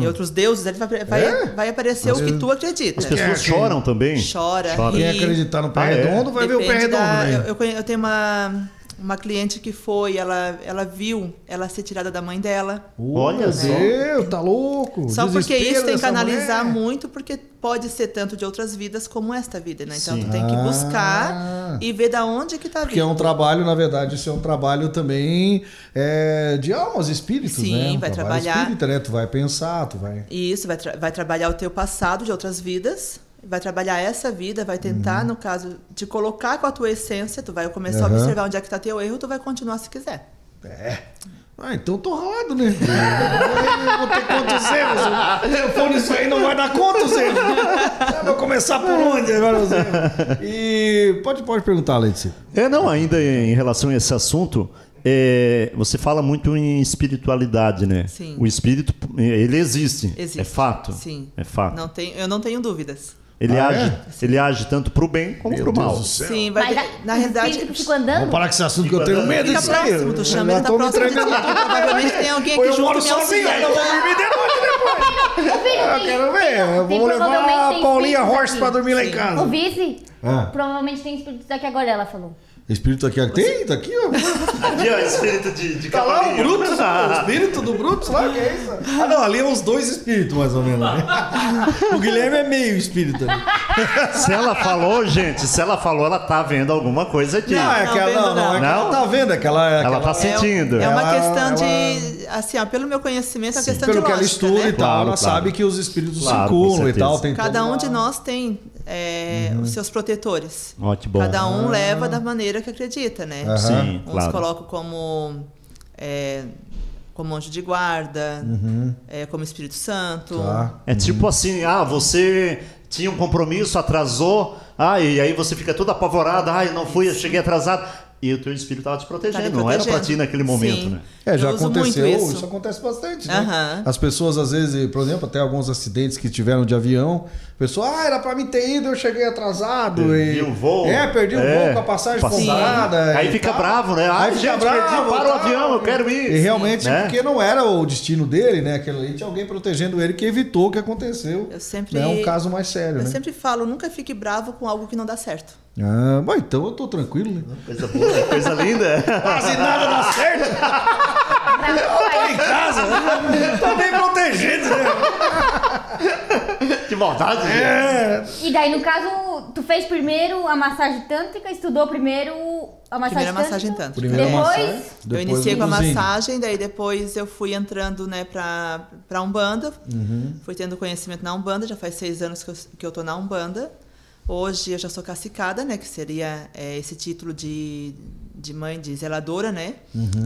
em outros deuses, ele vai, vai, É? vai aparecer Mas o que tu acredita. As pessoas quem- choram também? Chora, Chora. Quem acreditar no pé Ah, é? redondo vai ver o pé Depende redondo, da- né? eu, eu tenho uma, uma cliente que foi, ela, ela viu ela ser tirada da mãe dela. Olha só. Deus, tá louco. Só porque Desespero isso tem que analisar mulher. muito, porque pode ser tanto de outras vidas como esta vida, né? Então Sim. tu tem que Ah. buscar e ver da onde que tá Porque é vindo. um trabalho, na verdade, isso é um trabalho também é, de almas, espíritos, Sim, né? Um vai trabalho trabalhar. espírita, né? Tu vai pensar, tu vai... Isso, vai, tra- vai trabalhar o teu passado de outras vidas, vai trabalhar essa vida, vai tentar, no caso, te colocar com a tua essência, tu vai começar Uhum. a observar onde é que tá teu erro, tu vai continuar se quiser. É. Ah, então eu tô ralado, né? Eu vou ter quantos erros? For nisso aí, não vai dar quantos erros? Eu vou começar por onde agora? E pode, pode perguntar, Letícia. É, não, ainda em relação a esse assunto, é, você fala muito em espiritualidade, né? Sim. O espírito, ele existe. Existe. É fato. Sim. É fato. Não tem, eu não tenho dúvidas. Ele, Ah, age, é? ele age tanto pro bem como Meu pro Deus mal. do céu. Sim, vai Mas ter- na realidade. espíritos ficam Vamos andando? parar com esse assunto que eu tenho medo Fica disso aí. próximo, tu chama ele tá próximo. Provavelmente tem alguém aqui eu junto moro me sozinho, auxiliando. não vou dormir de noite depois. Ô, filho, Eu quero ver. Vamos tem levar a Paulinha aqui. pra dormir lá em casa. O vice, Ah. provavelmente tem espíritos aqui agora, ela falou. Espírito aqui, tem? Tá aqui, ó. Aqui, ó, espírito de, de Tá lá o. Brutus, o espírito do Brutus lá, que é isso? Ah, não, ali é uns dois espíritos, mais ou menos. Né? O Guilherme é meio espírito. ali. Se ela falou, gente, se ela falou, ela tá vendo alguma coisa aqui. Não, é que ela, não, não, é que ela tá vendo, é que ela... É que Ela tá sentindo. É uma Ela- questão ela- de. Assim, ó, pelo meu conhecimento, é uma questão Pelo de que ela estuda né? e tal, Claro, ela claro. sabe que os espíritos Claro, circulam e tal. Cada um de nós tem é, Uhum. os seus protetores. Ó, que bom. Cada um leva da maneira que acredita, né? Aham. Sim, Uns claro. colocam como é, como anjo de guarda, é, como Espírito Santo. Tá. É tipo assim, ah, você tinha um compromisso, atrasou, ah, e aí você fica todo apavorado, ah, eu não fui, eu cheguei atrasado. E o teu espírito estava te Tá protegendo, não era para protegendo. ti naquele momento, Sim. né? É, já aconteceu, isso. isso. acontece bastante, né? Aham. As pessoas, às vezes, por exemplo, até alguns acidentes que tiveram de avião, a pessoa, ah, era pra mim ter ido, eu cheguei atrasado. Perdi e... o voo. É, perdi o É, voo com a passagem comprada. Aí e fica tal. bravo, né? Aí Ai, fica gente, bravo, perdi, para o avião, eu quero ir. E realmente, Né? porque não era o destino dele, né? Aquilo ali tinha alguém protegendo ele que evitou o que aconteceu. Eu sempre- É um caso mais sério, Eu né? sempre falo, nunca fique bravo com algo que não dá certo. Ah, bom, então eu tô tranquilo, né? Coisa boa, coisa linda. Quase nada dá certo. Pra- em casa, tô bem protegido, né? que maldade. É. E daí, no caso, tu fez primeiro a massagem tântrica, estudou primeiro a massagem Primeira tântrica. massagem tântrica. Primeira Depois, massagem. eu depois iniciei com a massagem, daí depois eu fui entrando né, pra, pra Umbanda. Fui tendo conhecimento na Umbanda, já faz seis anos que eu, que eu tô na Umbanda. Hoje eu já sou cacicada, né? Que seria é, esse título de, de mãe de zeladora, né?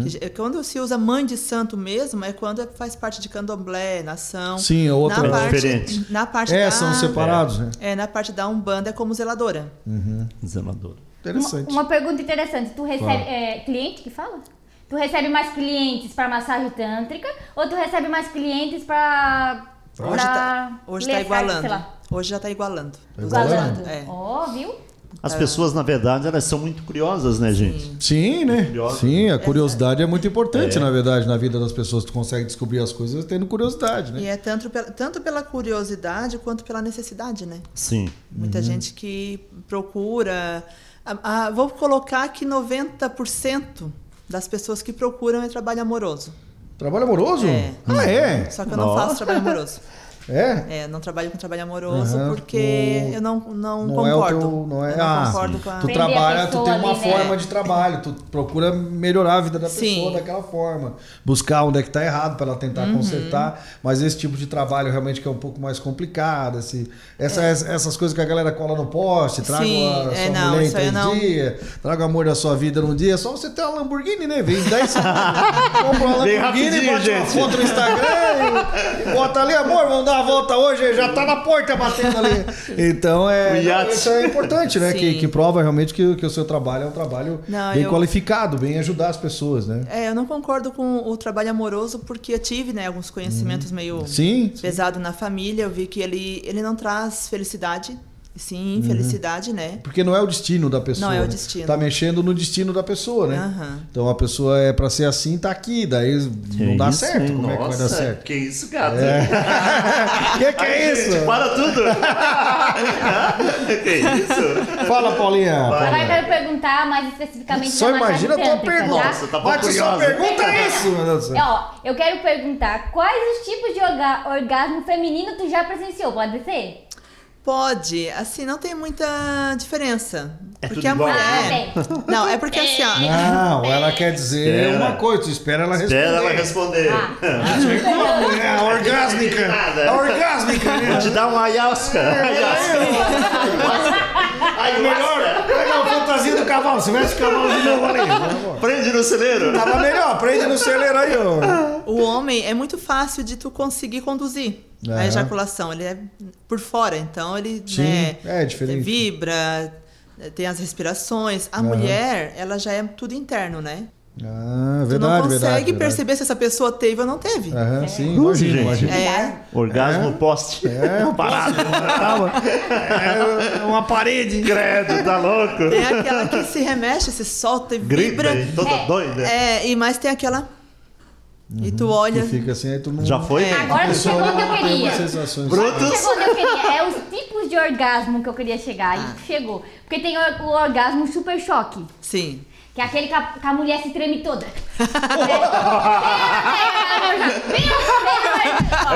Já- quando se usa mãe de santo mesmo, é quando faz parte de candomblé, nação. Sim, é outra- na É parte, diferente. Na parte É, da, são separados, né? É, na parte da Umbanda é como zeladora. Zelador. uma, Interessante. uma pergunta interessante. Tu recebe... É, cliente que fala? Tu recebe mais clientes para massagem tântrica ou tu recebe mais clientes para... Hoje tá, hoje tá igualando. Hoje já tá igualando. Tá igualando? É. Ó, viu? As pessoas, na verdade, elas são muito curiosas, né, gente? Sim, né? Sim, a curiosidade é muito importante, É. na verdade, na vida das pessoas. Tu consegue descobrir as coisas tendo curiosidade, né? E é tanto pela, tanto pela curiosidade quanto pela necessidade, né? Sim. Muita Uhum. gente que procura. ah, ah, vou colocar que 90% das pessoas que procuram é trabalho amoroso. Trabalho amoroso? É. Ah, é? Só que eu não Nossa. faço trabalho amoroso. É? É, não trabalho com trabalho amoroso Aham. porque O- eu não, não, Não é o concordo. teu. Não é, eu não ah, concordo com a. tu a trabalha, tu tem uma ali, né? forma de trabalho, tu procura melhorar a vida da Sim. pessoa daquela forma. Buscar onde é que tá errado para ela tentar Uhum. consertar. Mas esse tipo de trabalho realmente que é um pouco mais complicado. Esse, essa- essas coisas que a galera cola no poste, traga É. Sim, a sua é, não, mulher em três não. dias, traga o amor da sua vida num dia. É só você ter uma Lamborghini, né? Vem 10 compra uma Lamborghini, rapidinho, bota uma gente. foto no Instagram e bota ali, amor, vamos dar uma volta hoje, já tá na porta batendo ali. Então é, isso é importante, né? Que, Sim. que prova realmente que, que o seu trabalho é um trabalho Não, bem eu- qualificado, bem ajudar as pessoas, né? É, eu não concordo com o trabalho amoroso porque eu tive, né, alguns conhecimentos meio Uhum. Sim. pesado na família. Eu vi que ele, ele não traz felicidade, sim Uhum. infelicidade, né? Porque não é o destino da pessoa. Não é o né? destino. Tá mexendo no destino da pessoa, né? Aham. Então a pessoa é pra ser assim, tá aqui, daí não dá isso, certo. hein? Como é que vai dar Nossa, certo? Que isso, gato? que que é isso? Gente, para tudo! que isso? Fala, Paulinha. Agora eu quero perguntar mais especificamente Só imagina a tua pergunta. tá? Nossa, tá bom Bate só curiosa. pergunta isso, meu Deus do céu. É, ó, eu quero perguntar quais os tipos de orga- orgasmo feminino tu já presenciou? Pode ser? Pode, assim, não tem muita diferença. É porque tudo a igual. Ah, mulher. tem. não, é porque assim, ó. Não, ela quer dizer Espera. uma coisa, tu espera ela responder. Espera ela responder. Ah. Chegou a mulher a orgásmica. A orgásmica, né? Vou te dar uma ayahuasca. Ayahuasca. É melhor pegar a fantasia do cavalo. Se tivesse cavalo de novo ali. Prende no celeiro. Tava melhor, prende no celeiro aí, ó. O homem é muito fácil de tu conseguir conduzir a ejaculação. Ele é por fora, então ele Sim, né, é diferente. vibra, tem as respirações. A mulher, ela já é tudo interno, né? Ah, tu verdade, não consegue verdade. verdade. perceber se essa pessoa teve ou não teve. Aham, sim, Ui, imagina, gente. imagina. É, Orgasmo poste. É, parado. É uma parede. Credo, tá louco? tem aquela que se remexe, se solta e Grita vibra. e toda É. doida. É, e mais tem aquela. E tu Que olha. fica assim, aí tu não... Já foi? Agora tu chegou onde eu queria. Brutus. Chegou onde eu queria. É os tipos de orgasmo que eu queria chegar. Ah. E chegou. Porque tem o orgasmo super choque. Sim. Que é aquele que a, que a mulher se treme toda.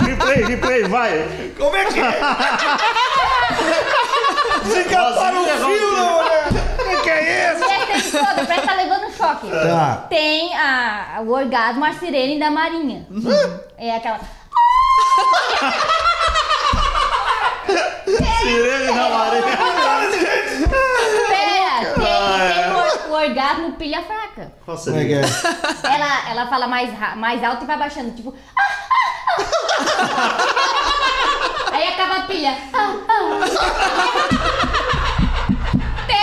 Replay, replay, vai. Como é que é? Fica para o fio, mulher. O que, é isso? mulher se treme toda, parece que tá levando um choque. Tá. Tem a, o orgasmo a sirene da marinha. É aquela... Sirene na marinha. Pera, tem, tem o, o orgasmo pilha fraca. Qual é que seria? é? Ela, ela fala mais, mais alto e vai baixando, tipo. "Ah, ah, ah." Aí acaba a pilha. Tem?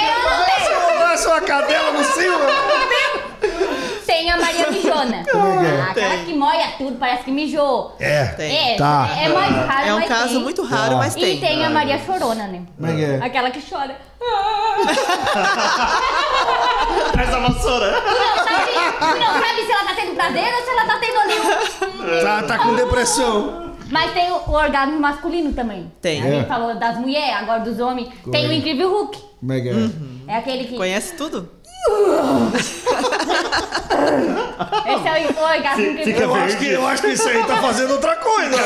Parece uma cadela no cima. Tem a Maria Mijona. Como é que é? Aquela Tem. que moia tudo, parece que mijou. É. Tem. É, Tá. é mais raro, É um mas caso tem. muito raro, Tá. mas E tem. tem a Maria Chorona, né? Como é que é? Aquela que chora. Traz a vassoura. Não sabe, tu não sabe se ela tá tendo prazer ou se ela tá tendo ali um... Tá, tá com depressão. Mas tem o, orgasmo masculino também. Tem. A gente É. falou das mulheres, agora dos homens. Tem o incrível Hulk. Como é que é? É aquele que... Conhece tudo? Esse é o orgasmo fica Eu acho, que, eu acho que isso aí tá fazendo outra coisa.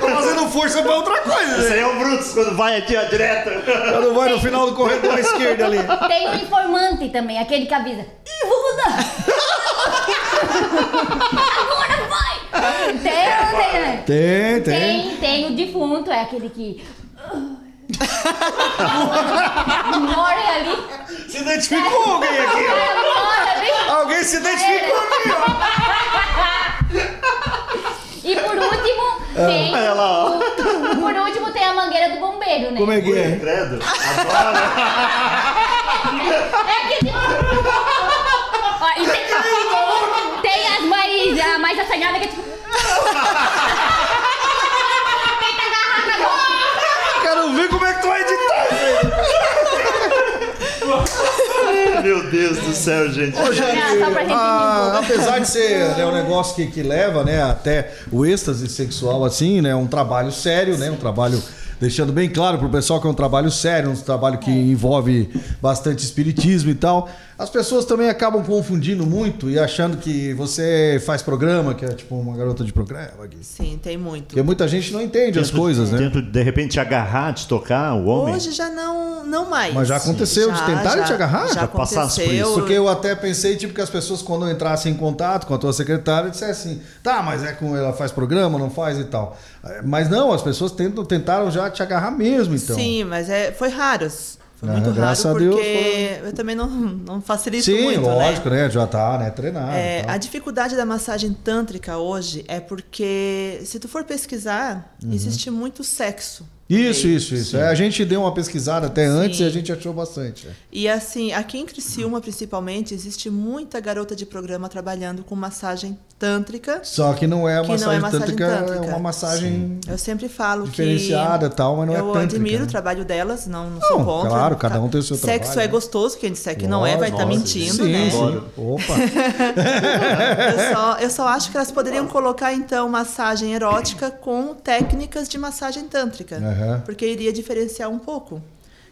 Tá fazendo força pra outra coisa. Isso aí é o Brutus quando vai aqui, ó, direto. Quando vai no final do corredor à esquerda ali. Tem o informante também, aquele que avisa. Ih, vou mudar. Agora vai. Tem tem, né? Tem, tem. Tem, tem o defunto, é aquele que... Morre ali. Se identificou alguém aqui, ó. Morre ali. Alguém se identificou aqui, ó. E por último, tem. Olha lá, ó. Por último, tem a mangueira do bombeiro, né? Como é que é? Credo. Adoro. É aquele. Ó, e tem, tem as mais, a mais assanhada que é tipo. Tenta agarrar na boca. Quero ver como é que tu vai editar aí. Meu Deus do céu, gente. Ô, gente, ah, entender. apesar de ser né, um negócio que, que leva né, até o êxtase sexual, assim, né? Um trabalho sério, né? Um trabalho. Deixando bem claro pro pessoal que é um trabalho sério, um trabalho que envolve bastante espiritismo e tal. As pessoas também acabam confundindo muito e achando que você faz programa, que é tipo uma garota de programa. aqui. Sim, tem muito. Porque muita gente não entende as coisas, né? Tento, de repente, te agarrar, te tocar, o homem. Hoje já não, não mais. Mas já aconteceu de Já, tentarem já, te agarrar? Já Já passasse por isso. Porque eu até pensei, tipo, que as pessoas, quando entrassem em contato com a tua secretária, dissessem assim, tá, mas é com ela faz programa, não faz e tal. É, Mas não, as pessoas tentam, tentaram já te agarrar mesmo, então. Sim, mas é, foi raros. Foi Ah, muito raro a Deus, porque eu também não, não facilito Sim, muito, lógico, né? né? Já tá, né? Treinado. É, a dificuldade da massagem tântrica hoje é porque, se tu for pesquisar, existe muito sexo. Uhum. Isso, meio. isso, isso. É, a gente deu uma pesquisada até antes Sim. e a gente achou bastante. é. E assim, aqui em Criciúma, principalmente, existe muita garota de programa trabalhando com massagem tântrica. Só que não é a Que não massagem, é massagem tântrica, é tântrica. uma massagem Eu sempre falo diferenciada e que tal, mas não é eu tântrica. admiro né? o trabalho delas, não, não sou Não, contra. claro, cada um tem o seu Sexo trabalho, é né? gostoso, quem disser que não é vai estar Nossa, mentindo, sim, né? Sim, Opa. Eu só, eu só acho que elas poderiam colocar, então, massagem erótica com técnicas de massagem tântrica. Aham. Porque iria diferenciar um pouco.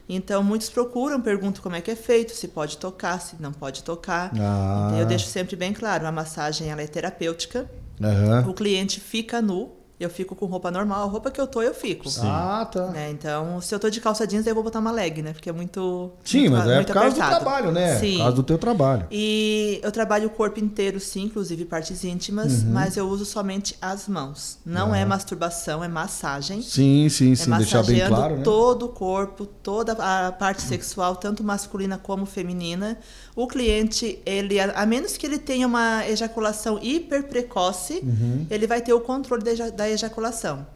Então, muitos procuram, perguntam como é que é feito, se pode tocar, se não pode tocar. Ah. Então, eu deixo sempre bem claro, a massagem ela é terapêutica. Aham. O cliente fica nu, eu fico com roupa normal, a roupa que eu tô, eu fico. Ah, tá. Né? Então, se eu tô de calça jeans, aí eu vou botar uma leg, né? Porque é muito. Sim, muito, mas é muito por causa do apertado. trabalho, né? Sim. Por causa do teu trabalho. E eu trabalho o corpo inteiro, sim, inclusive partes íntimas, Uhum. mas eu uso somente as mãos. Não é masturbação, é massagem. Sim, sim, É sim. Deixar bem claro, né? todo o corpo, toda a parte sexual, tanto masculina como feminina. O cliente, ele, a, menos que ele tenha uma ejaculação hiper precoce, Uhum. ele vai ter o controle da, eja- da ejaculação.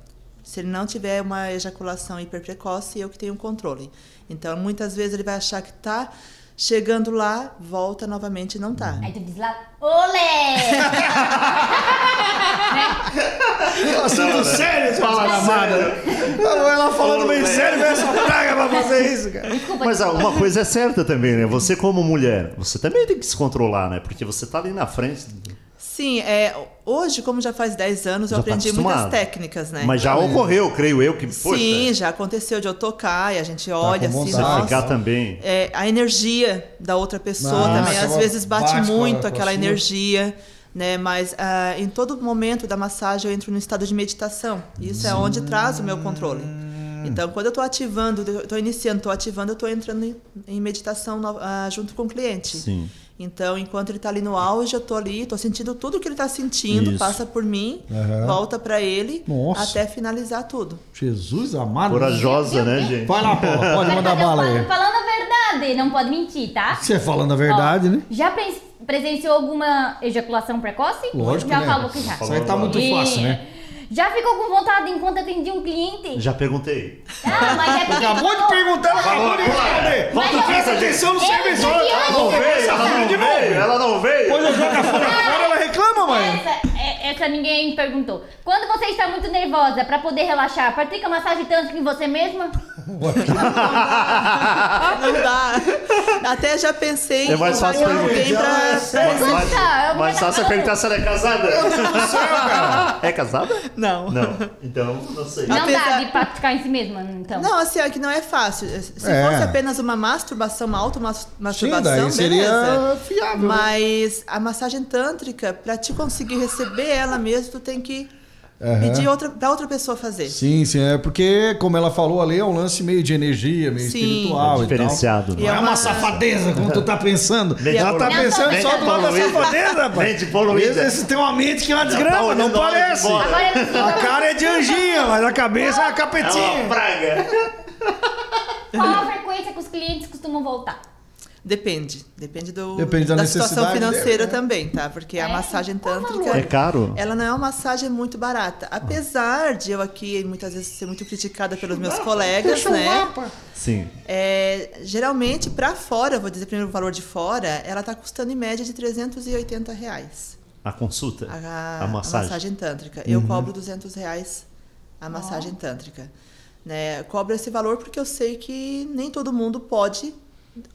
Se ele não tiver uma ejaculação hiper precoce, eu que tenho o controle. Então, muitas vezes ele vai achar que tá chegando lá, volta novamente e não tá. Aí tu diz lá, olé! Assunto sério, fala na amada. Ela falando bem sério, vai essa praga pra fazer isso, cara. Mas ah, uma coisa é certa também, né? Você como mulher, você também tem que se controlar, né? Porque você tá ali na frente. Sim, é, hoje, como já faz 10 anos, eu Já tá aprendi muitas acostumado. técnicas, né? Mas já ocorreu, creio eu, que, poxa, Sim, já aconteceu de eu tocar e a gente olha com assim, nossa. ficar também. É, a energia da outra pessoa Ah, também, às vezes bate, bate muito aquela sua. energia, né? Mas ah, em todo momento da massagem eu entro no estado de meditação. Isso é onde traz o meu controle. Então, quando eu estou ativando, eu estou iniciando, estou ativando, eu estou entrando em, em meditação no- ah, junto com o cliente. Sim. Então, enquanto ele está ali no auge, eu estou ali, estou sentindo tudo que ele está sentindo, Isso. passa por mim, Aham. volta para ele, Nossa. até finalizar tudo. Jesus amado. Corajosa, né, gente? Vai lá, Paula, pode mandar fazer- bala aí. Falando a verdade, não pode mentir, tá? Você falando a verdade, Ó, né? Já pre- presenciou alguma ejaculação precoce? Lógico, Já né? falou que já. Isso aí tá muito fácil, né? Já ficou com vontade enquanto atendia um cliente? Já perguntei. Ah, mas é porque Acabou de perguntar, ela acabou de responder. Volta Mas aqui, eu- gente. Atenção no Ele servidor. Ela não antes. veio, ela não veio, ela não veio. Depois eu jogo a folha fora, ela reclama, mãe. Essa, é- essa ninguém perguntou. Quando você está muito nervosa pra poder relaxar, pratica massagem tântrica em você mesma? Não dá. Até já pensei É mais fácil em alguém perguntar. pra... Fácil é dar- perguntar se ela é casada. É casada? Não. Não. Então, não sei. Não dá de praticar em si mesma, então. Não, assim, é que não é fácil. Se É. fosse apenas uma masturbação, uma automasturbação, daí seria beleza. fiável, né? Mas a massagem tântrica, pra te conseguir receber ela mesmo, tu tem que Aham. pedir outra, pra outra pessoa fazer. Sim, sim, é porque, como ela falou ali, é um lance meio de energia, meio Sim. espiritual. É diferenciado, E né? tal. Não E é é uma uma- safadeza, como tu tá pensando. Mente ela tá pensando só do lado da safadeza, rapaz. Mente poluída. Esse tem uma mente que é uma tá desgrama, não ir parece. A cara é de anjinha, mas a cabeça é uma É uma capetinha. praga. Qual a frequência que os clientes costumam voltar? Depende. Depende do, Depende da situação necessidade financeira dele, né? também, tá? Porque a É? massagem Qual o tântrica. valor? É caro? Ela não é uma massagem muito barata. Apesar de eu aqui muitas vezes ser muito criticada pelos meus colegas, Deixa né? Sim. É, geralmente, para fora, vou dizer primeiro o valor de fora, ela está custando em média de 380 reais. A consulta. A, A massagem. tântrica. Eu cobro 200 reais a massagem tântrica. Né? Cobro esse valor porque eu sei que nem todo mundo pode.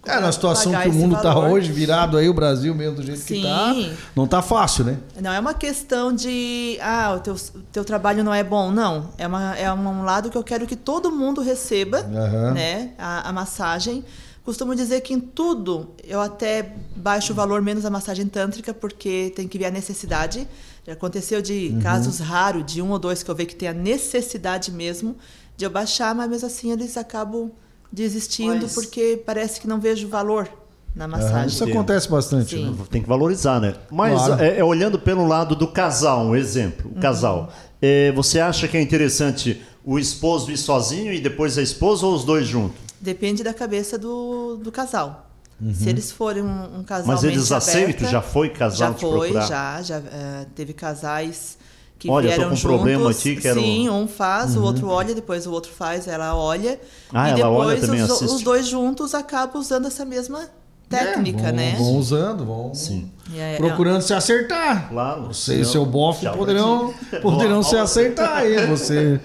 É, na situação que o mundo tá valor. hoje, virado aí, o Brasil mesmo do jeito que Sim. tá, não tá fácil, né? Não é uma questão de, ah, o teu, teu trabalho não é bom. Não. É, uma, é um lado que eu quero que todo mundo receba Aham. né, a, a massagem. Costumo dizer que em tudo eu até baixo o valor menos a massagem tântrica, porque tem que ver a necessidade. Já aconteceu de Uhum. casos raros, de um ou dois que eu vejo que tem a necessidade mesmo de eu baixar, mas mesmo assim eles acabam desistindo Mas- porque parece que não vejo valor na massagem. Isso acontece bastante. Sim. né? Tem que valorizar, né? Mas Claro. é, é olhando pelo lado do casal, um exemplo. O casal. É, você acha que é interessante o esposo ir sozinho e depois a esposa ou os dois juntos? Depende da cabeça do, do casal. Se eles forem um, um casal Uhum. Mas eles aceitam? Já foi casal já te foi, procurar? já, já eh, teve casais que Olha, eu tô vieram com um juntos. problema aqui, quero- Sim, um faz, o outro olha, depois o outro faz, ela olha. Ah, e ela olha depois também, os, assiste. os dois juntos acabam usando essa mesma técnica, É, vão, né? Vão usando, vão Sim. E é- procurando se acertar. Claro. Você e seu bofe poderão, poderão se acertar aí. Você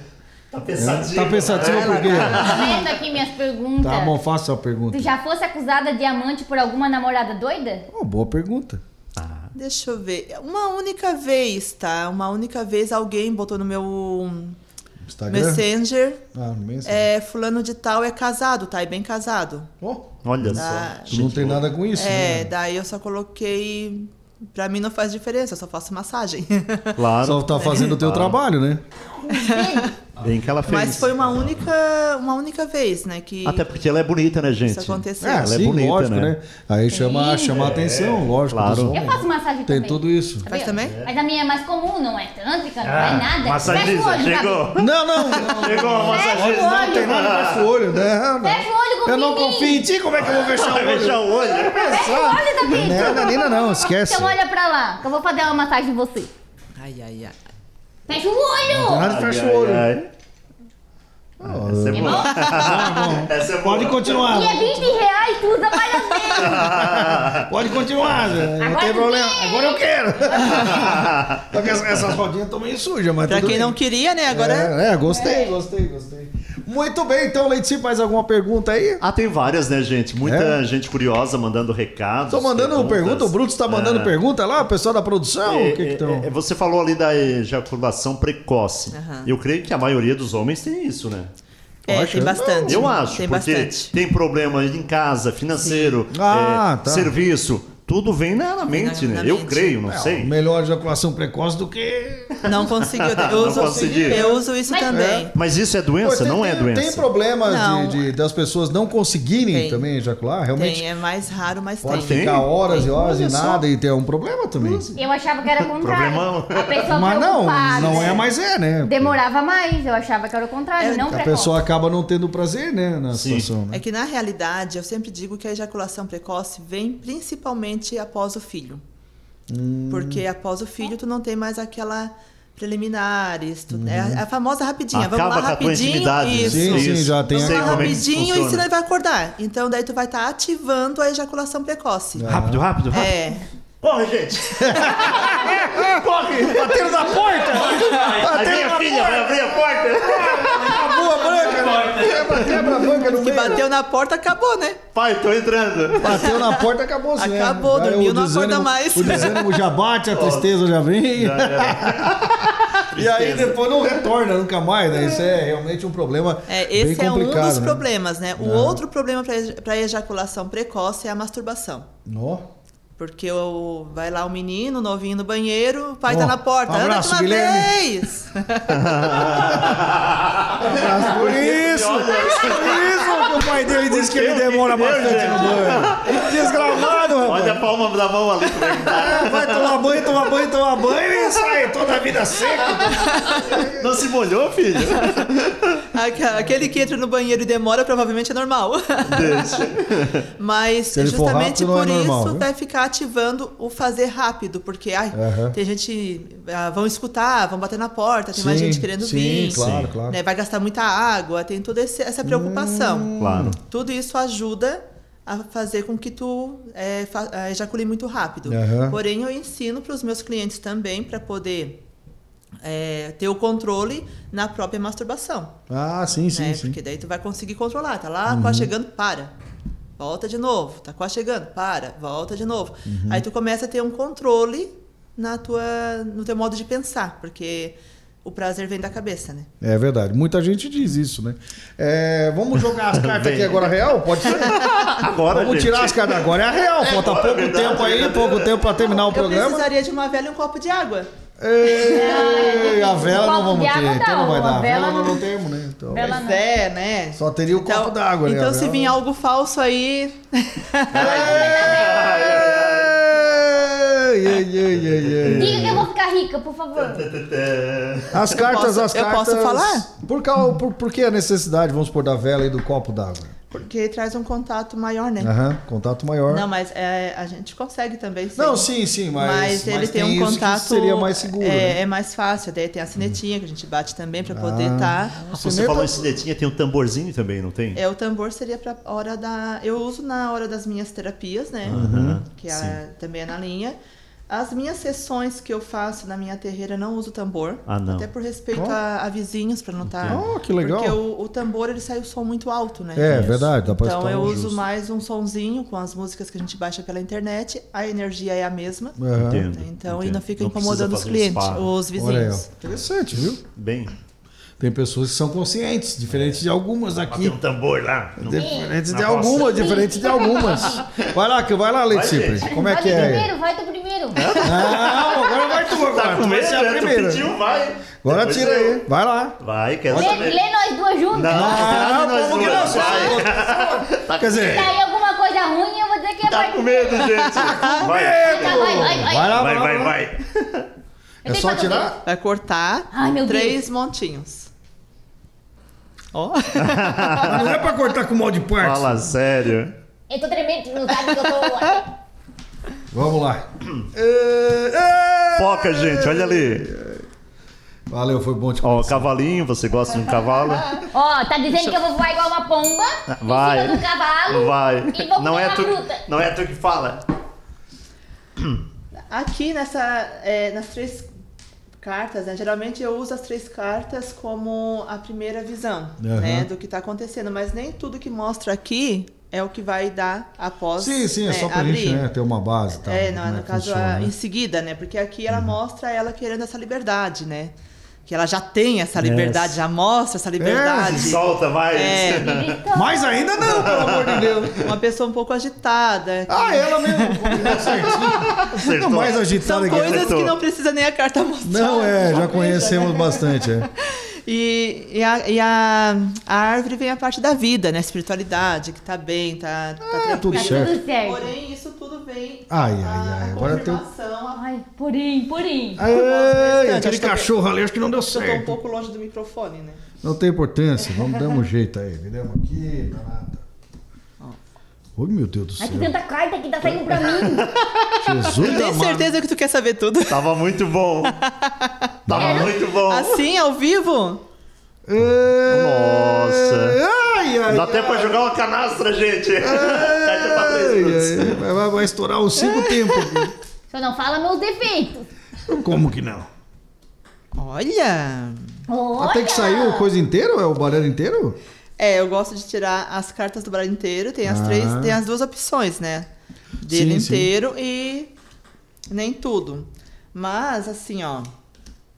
Tá é, pensativo. tá pensativo por quê? Tá vendo aqui minhas perguntas? Tá bom, faça a pergunta. Tu já fosse acusada de amante por alguma namorada doida? Oh, boa pergunta. Deixa eu ver. Uma única vez, tá? Uma única vez alguém botou no meu Instagram? Messenger. Ah, no Messenger. É, fulano de tal é casado, tá? É bem casado. Oh, Olha só. não tem nada com isso, É, né? daí eu só coloquei. Pra mim não faz diferença, eu só faço massagem. Claro. Só tá fazendo o teu Claro. trabalho, né? Bem que ela fez. Mas foi uma única, uma única vez, né? Que Até porque ela é bonita, né, gente? isso aconteceu. É, Ela é sim, bonita, lógico, né? né? Aí chama, chama a atenção, lógico. claro. Eu faço massagem Tem também. tudo isso. Sabia? Faz também? Mas a minha é mais comum, não é tântrica, não Ah, é nada. Fecha o Massagista, olho, chegou. Não, não, não. Chegou a massagista. Fecha o olho. Tem nada fecha o olho, né? Não. Fecha o olho, confia Eu não em mim. confio em ti, como é que eu vou fechar o Vai olho? fechar o olho. Fecha o olho, Davi. Não, Danina, não, esquece. Então olha pra lá, que eu vou fazer uma massagem em você. Ai, ai, ai. Fecha o olho! nada de fecha o olho. ai, ai. Essa é É boa. bom? Essa é boa. Pode continuar. E é 20 reais, tu usa vezes. Pode continuar, Zé. não Agora tem problema. quer. Agora eu quero. Só que essas, rodinhas estão meio sujas, mas Pra tudo quem bem. não queria, né? Agora. É, é, gostei, gostei, gostei. Muito bem, então, Leite, mais alguma pergunta aí? Ah, tem várias, né, gente? Muita É? gente curiosa mandando recados. Tô mandando perguntas. pergunta, o Bruto está mandando É. pergunta lá, o pessoal da produção? É, o que que é, estão? é, você falou ali da ejaculação precoce. Aham. Eu creio que a maioria dos homens tem isso, né? É, Acha? tem bastante. Eu acho, Tem porque bastante. tem problema em casa, financeiro, Ah, é, tá. serviço. Tudo vem na, na mente, na né? Eu mente. creio, não É, sei. Melhor ejaculação precoce do que. Não conseguiu. Eu, Não uso, consegui. eu uso isso Mas- também. Mas isso é doença? Tem- não é tem- doença. Tem problemas Não. de, de- das pessoas não conseguirem Tem. também ejacular? Realmente Tem, é mais raro, mas pode tem. ficar horas e horas e nada e ter um problema também. Eu achava que era o contrário. Problemão. A pessoa Mas não, não é, mas é, né? Demorava mais, eu achava que era o contrário, É, não A precoce. pessoa acaba não tendo prazer, né, na Sim. situação, né? É que na realidade, eu sempre digo que a ejaculação precoce vem principalmente após o filho. Hum. Porque após o filho, tu não tem mais aquela preliminares, tu, é a- famosa rapidinha. Acaba Vamos lá com a tua rapidinho. Isso. Sim, sim, já tem Vamos lá é rapidinho e senão ele vai acordar. Então daí tu vai estar ativando a ejaculação precoce. Rápido, rápido, rápido. É. Corre, gente! Corre! Batendo na porta! A minha filha vai abrir a porta! Acabou a branca! né? Quebra, quebra a banca no Que meio. bateu na porta, acabou, né? Pai, tô entrando. Bateu na porta, acabou né? Acabou, Aí dormiu, não acorda mais. O desânimo já bate, a tristeza já vem. Já era. E aí depois não retorna nunca mais, né? Isso é realmente um problema É, bem esse é um dos né? problemas, né? O outro problema para ejaculação precoce é a masturbação. Ó. Porque o, vai lá o menino novinho no banheiro, o pai Ó, tá na porta. um Anda abraço, de uma Guilherme. vez! Por isso! Por isso que o pai dele disse que ele demora bastante no banho. Desgramado, Olha a palma da mão ali como é que tá. É, Vai tomar banho, tomar banho, tomar banho e sai toda a vida seca. Não se molhou, filho? Aque- Aquele que entra no banheiro e demora, provavelmente é normal. Deixa. Mas justamente rápido, é por normal, isso viu? vai ficar ativando o fazer rápido. Porque ai, tem gente. ah, vão escutar, vão bater na porta, tem mais Sim, gente querendo sim, vir. claro, Sim. claro. né, vai gastar muita água, tem toda essa preocupação. Claro. Tudo isso ajuda a fazer com que tu é, ah, ejacule muito rápido. Aham. Porém, eu ensino para os meus clientes também para poder é, ter o controle na própria masturbação. Ah, sim, sim, né? sim. Porque daí tu vai conseguir controlar. Tá lá, quase chegando, para. Volta de novo. Tá quase chegando, para. Volta de novo. Uhum. Aí tu começa a ter um controle na tua, no teu modo de pensar, porque o prazer vem da cabeça, né? É verdade. Muita gente diz isso, né? É, vamos jogar as cartas aqui agora real? Pode ser? Agora, Vamos gente. tirar as cartas agora. É a real. Falta agora, pouco verdade, tempo aí, verdade. pouco tempo pra terminar o Eu programa. precisaria de uma vela e um copo de água. Ei, a vela não vamos ter, água então não vai não, dar. a vela não não. temos, né? Então, Vela não. é, né? Só teria o copo d'água, né? Então, se vir não. algo falso aí, Ei, ei, ei, ei. Diga que eu vou ficar rica, por favor. As cartas, posso- as eu cartas. posso falar? Por, causa, por, por que a necessidade, vamos supor, da vela e do copo d'água? porque traz um contato maior, né? Aham, contato maior. Não, mas é, a gente consegue também. sim. Não, sim, sim, mas, Mas, ele tem, um isso que contato. seria mais seguro. É, né? é mais fácil. Daí tem a sinetinha que a gente bate também para poder Ah. estar. Você Cineta- falou em cinetinha, tem um tamborzinho também, não tem? É, o tambor seria para hora da. Eu uso na hora das minhas terapias, né? Aham, Que é, também é na linha. As minhas sessões que eu faço na minha terreira não uso tambor. Ah, não. Até por respeito Oh. a, a vizinhos, para não estar. Oh, que legal. Porque o, o tambor ele sai o som muito alto, né? É, verdade, dá pra Então eu um uso justo. mais um sonzinho com as músicas que a gente baixa pela internet. A energia é a mesma. Aham. Entendo. Então, e entendo. não fica Não incomodando os clientes, os Olha aí, vizinhos. ó. Interessante, viu? Bem. Tem pessoas que são conscientes, diferentes de algumas Tem aqui. um tambor lá. Não- Diferentes Na de roça. algumas, diferentes de algumas. Vai lá, que- vai lá, Leite Vai, Cipri. gente. Como é vai que tu é? primeiro, vai tu primeiro. Não, agora vai tu agora. Tá com tu vai medo, a né? Tu primeira. pediu, vai. Agora Depois tira eu. aí. Vai lá. Vai, quero Lê, saber. lê nós duas juntas. Não, Ah, nós como que duas, não? vai. Tá Quer dizer, Sair alguma coisa ruim, eu vou dizer que é Tá parte com medo, gente. Vai. Tá, vai, vai, vai. vai lá, Vai, vai, vai. É só tirar? Vai cortar Ai, meu três montinhos. Ó. Mas não é pra cortar com mal de parte. Fala sério. Eu tô tremendo, não sabe que eu tô... Vamos lá. É, é. Foca, gente, olha ali. Valeu, foi bom te Ó, conhecer. cavalinho, você gosta de um cavalo? Ó, tá dizendo que eu vou voar igual uma pomba Vai. em cima do cavalo Vai. e vou Não é, tu, fruta. não é tu que fala. Aqui nessa, é, nas três cartas, né, geralmente eu uso as três cartas como a primeira visão Aham. né, do que está acontecendo, mas nem tudo que mostra aqui é o que vai dar após Sim, sim, é né, só pra abrir. gente né, ter uma base. Tá, É, não, no que caso, funciona, a- né? em seguida, né? Porque aqui ela mostra ela querendo essa liberdade, né? Que ela já tem essa liberdade, já mostra essa liberdade. Solta mais. É, Mais ainda não, pelo amor de Deus. uma pessoa um pouco agitada. que- Ah, ela mesmo. certinho. Não, mais São agitada que ela. coisas acertou. que não precisa nem a carta mostrar. Não, é, já conhecemos né? bastante. É. E, e, a, e a, a árvore vem a parte da vida, né? Espiritualidade, que tá bem, tá, tá Ah, tranquilo. tudo Tá certo. tudo certo. Porém, isso tudo vem. Ai, a, ai, ai, a agora tem Ai, purim, purim. Ai, aquele acho que eu- cachorro ali, acho que não deu Eu tô um certo. pouco longe do microfone, né? Não tem importância, vamos dar um jeito aí. Viramos aqui, danada. Oi, meu Deus do Ai, que céu. tanta carta que tá saindo pra mim. Jesus Tenho certeza que tu quer saber tudo. Tava muito bom. Tava muito bom. Assim, ao vivo? Nossa. Ai, ai, Dá até pra jogar uma canastra, gente. Ai, ai, vai, vai- vai estourar os cinco tempos. Só não fala meus defeitos. Como que não? Olha! Olha. Até que saiu a coisa inteira? É o baralho inteiro? É, eu gosto de tirar as cartas do baralho inteiro. Tem as Ah. três, tem as duas opções, né? Dele Sim, sim. inteiro e nem tudo. Mas, assim, ó.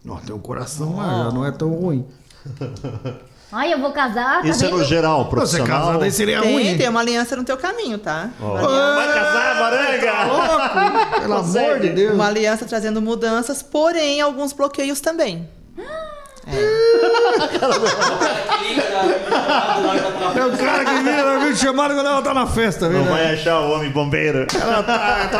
Ó, tem um coração lá, já não é tão ruim. Ai, eu vou casar, tá Isso é vendo? no geral, Você profissional. casado aí seria ruim. Tem, hein? tem uma aliança no teu caminho, tá? Aliança, Vai casar, baranga? Louco, pelo amor de Deus. uma aliança trazendo mudanças, porém alguns bloqueios também. É o cara que vira na vídeo chamada quando ela tá na festa, viu? Não vai achar o homem bombeiro. Ela tá, tá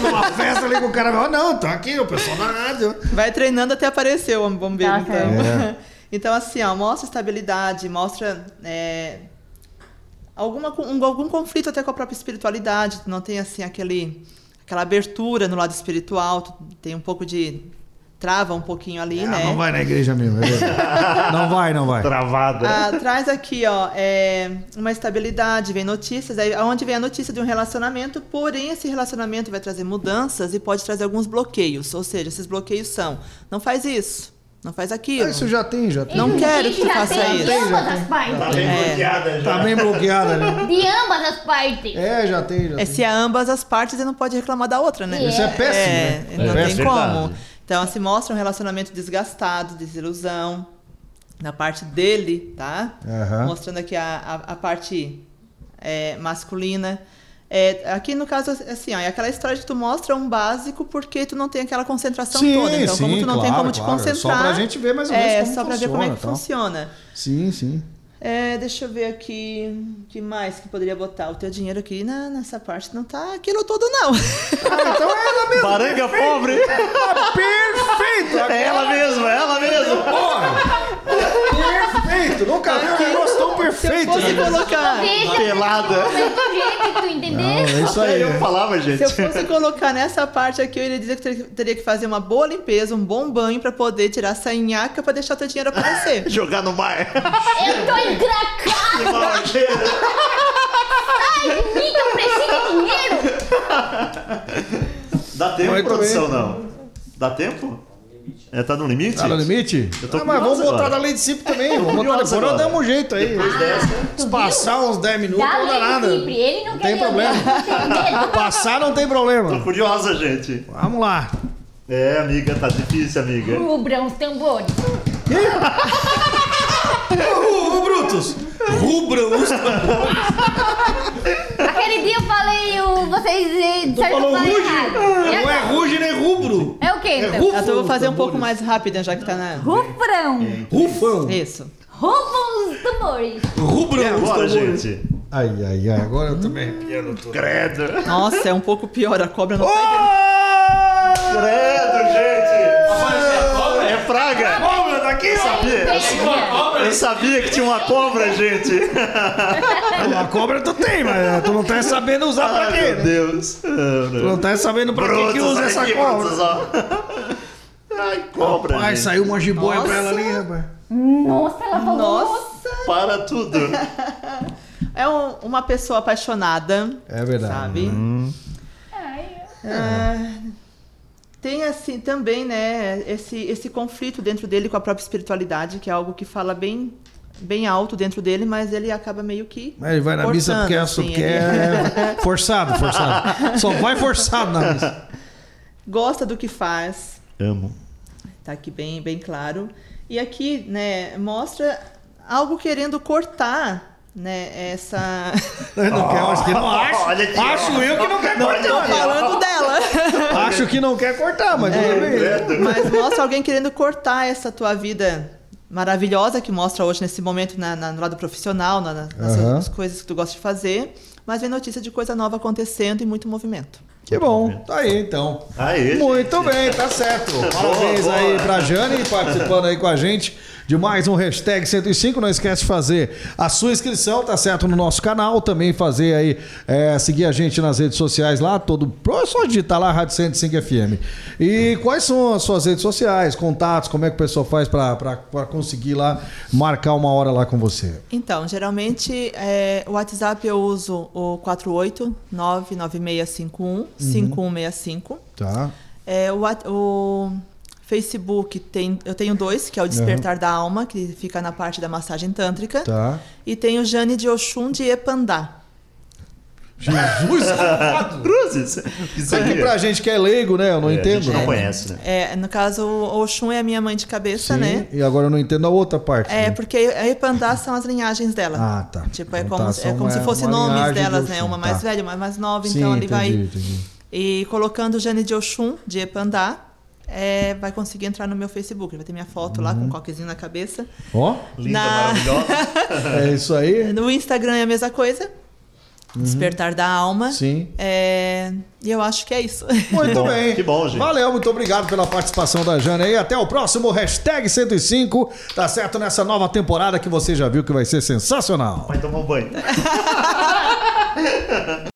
numa festa ali com o cara. Ah, não, tá aqui o pessoal da rádio. Vai treinando até aparecer o homem bombeiro, Tá então. certo. Então, assim, ó, mostra estabilidade, mostra é, alguma, um- algum conflito até com a própria espiritualidade. Tu não tem, assim, aquele, aquela abertura no lado espiritual, tu tem um pouco de... trava um pouquinho ali, Ah, né? não vai na igreja mesmo, é. Não vai, não vai. Travada. Ah, traz aqui, ó, é, uma estabilidade, vem notícias, aí onde vem a notícia de um relacionamento, porém esse relacionamento vai trazer mudanças e pode trazer alguns bloqueios. Ou seja, esses bloqueios são, não faz isso, não faz aquilo. Ah, Isso já tem, já tem. Não Ele quero que tu já faça tem isso. De ambas Já as Tá partes. bem É. bloqueada já. Tá bem bloqueada, né? De ambas as partes. É, já tem, já É tem. se a ambas as partes e não pode reclamar da outra, né? Isso é péssimo, É, né? não É tem como. Verdade. Então, se mostra um relacionamento desgastado, desilusão, na parte dele, tá? Mostrando aqui a, a, a parte é, masculina. É, aqui, no caso, assim, ó, é aquela história que tu mostra um básico porque tu não tem aquela concentração Sim, toda. Então, como sim, tu não tem claro, como te claro. concentrar... Só pra gente ver mais ou menos É, como só pra ver como é que funciona, tal. funciona. Sim, sim. É, deixa eu ver aqui o que mais que poderia botar. O teu dinheiro aqui na, nessa parte não tá aquilo todo, não. Ah, então é ela mesmo. Baranga pobre. Perfeito! É ela mesma, é ela mesma. Perfeito! Nunca vi um negócio tão Se eu perfeito. fosse né? colocar. Pelada. Não, é isso aí. Eu falava, gente. Se eu fosse colocar nessa parte aqui, eu iria dizer que teria, teria que fazer uma boa limpeza, um bom banho pra poder tirar essa nhaca pra deixar teu dinheiro aparecer. Jogar no mar. Eu tô encracada. Que mau cheiro. Ai, de mim que eu preciso de dinheiro. Dá tempo, Muito produção, bem. não? Dá tempo? É, tá no limite? Tá no limite? Eu tô ah, mas vamos botar da lei de Cipri também. Vamos botar depois, nós agora. damos um jeito aí. Depois dessa. Se passar uns 10 minutos, Dá não dá nada. ele não, Não quer tem problema. não. Passar não tem Tô problema. curiosa, gente. Vamos lá. É, amiga, tá difícil, amiga. Rubrão os tambores. Ô, Brutus! Rubram os Aquele dia eu falei, o, vocês eh, eu falou ruge. Não é ruge nem rubro. É o quê, então? rufo. Eu tô- vou fazer um tambores. pouco mais rápida, já que tá na. Rufrão. Rufão. Isso. Rufam os tambores. Rubram os agora, tambores. gente? Ai, ai, ai. Agora eu também arrepiando tudo. Credo. Nossa, é um pouco pior. A cobra não sai dele. Credo, gente. É praga. Cobra daqui, Inveja. Eu sabia que tinha uma cobra, gente. A cobra tu tem, mas tu não tá sabendo usar pra Ai, quê, meu? Deus. Tu não tá sabendo pra que, que Brutus, usa essa aqui, cobra. Brutus. Ai, cobra, Ai, gente. saiu uma jiboia Nossa. pra ela ali, rapaz. Nossa, ela falou. Nossa! Para tudo. É um- uma pessoa apaixonada, É verdade. sabe? Ai, Ah, tem assim também, né, esse, esse conflito dentro dele com a própria espiritualidade, que é algo que fala bem, bem alto dentro dele, mas ele acaba meio que. Mas ele vai na missa forçando, porque é, assim, porque ele- é forçado, forçado. Só vai forçado na missa. Gosta do que faz, Amo. Tá aqui bem, bem claro. E aqui, né, mostra algo querendo cortar, né, essa... Não quer, acho que não acho. Olha aqui, ó. acho eu que não quer Não cortar. tô falando dela. Acho que não quer cortar, mas tudo bem. Mas mostra alguém querendo cortar essa tua vida maravilhosa que mostra hoje nesse momento na, na- no lado profissional, na, na- nas nas coisas que tu gosta de fazer. Mas vem notícia de coisa nova acontecendo e muito movimento. Que bom, tá aí então. Aí, Muito bem, tá certo. Parabéns boa. aí pra Jane participando aí com a gente de mais um hashtag 105. Não esquece de fazer a sua inscrição, tá certo, no nosso canal. Também fazer aí, é, seguir a gente nas redes sociais lá, todo. É só digitar lá Rádio 105 FM. E quais são as suas redes sociais, contatos, como é que o pessoal faz pra conseguir lá marcar uma hora lá com você? Então, geralmente, é, o WhatsApp eu uso o 4899651 5165. Tá? É, o, o Facebook tem, eu tenho dois, que é o Despertar da Alma, que fica na parte da massagem tântrica. Tá. E tem o Jane de Oxum de Epandá. Jesus! Cruzes. Isso aqui pra gente que é leigo, né? Eu não É, a entendo. gente não né? conhece, né? É, no caso, o Oxum é a minha mãe de cabeça, Sim, né? E agora eu não entendo a outra parte. É, né? porque a Epandá são as linhagens dela. Ah, tá. Tipo, é Então como, tá, é como uma- se fossem nomes linhagem de delas, né? Uma mais tá. velha, uma mais nova, Sim, então ali entendi, vai. entendi. E colocando Jane de Oxum, de Epandá, é, vai conseguir entrar no meu Facebook. Vai ter minha foto lá Uhum. com um coquezinho na cabeça. Ó, Linda, Na- maravilhosa. é isso aí. No Instagram é a mesma coisa. Despertar da alma. Uhum. Sim. É, E eu acho que é isso. Muito bom, bem. que bom, gente. Valeu, muito obrigado pela participação da Jana aí. Até o próximo hashtag 105. Tá certo nessa nova temporada que você já viu que vai ser sensacional. Vai tomar um banho.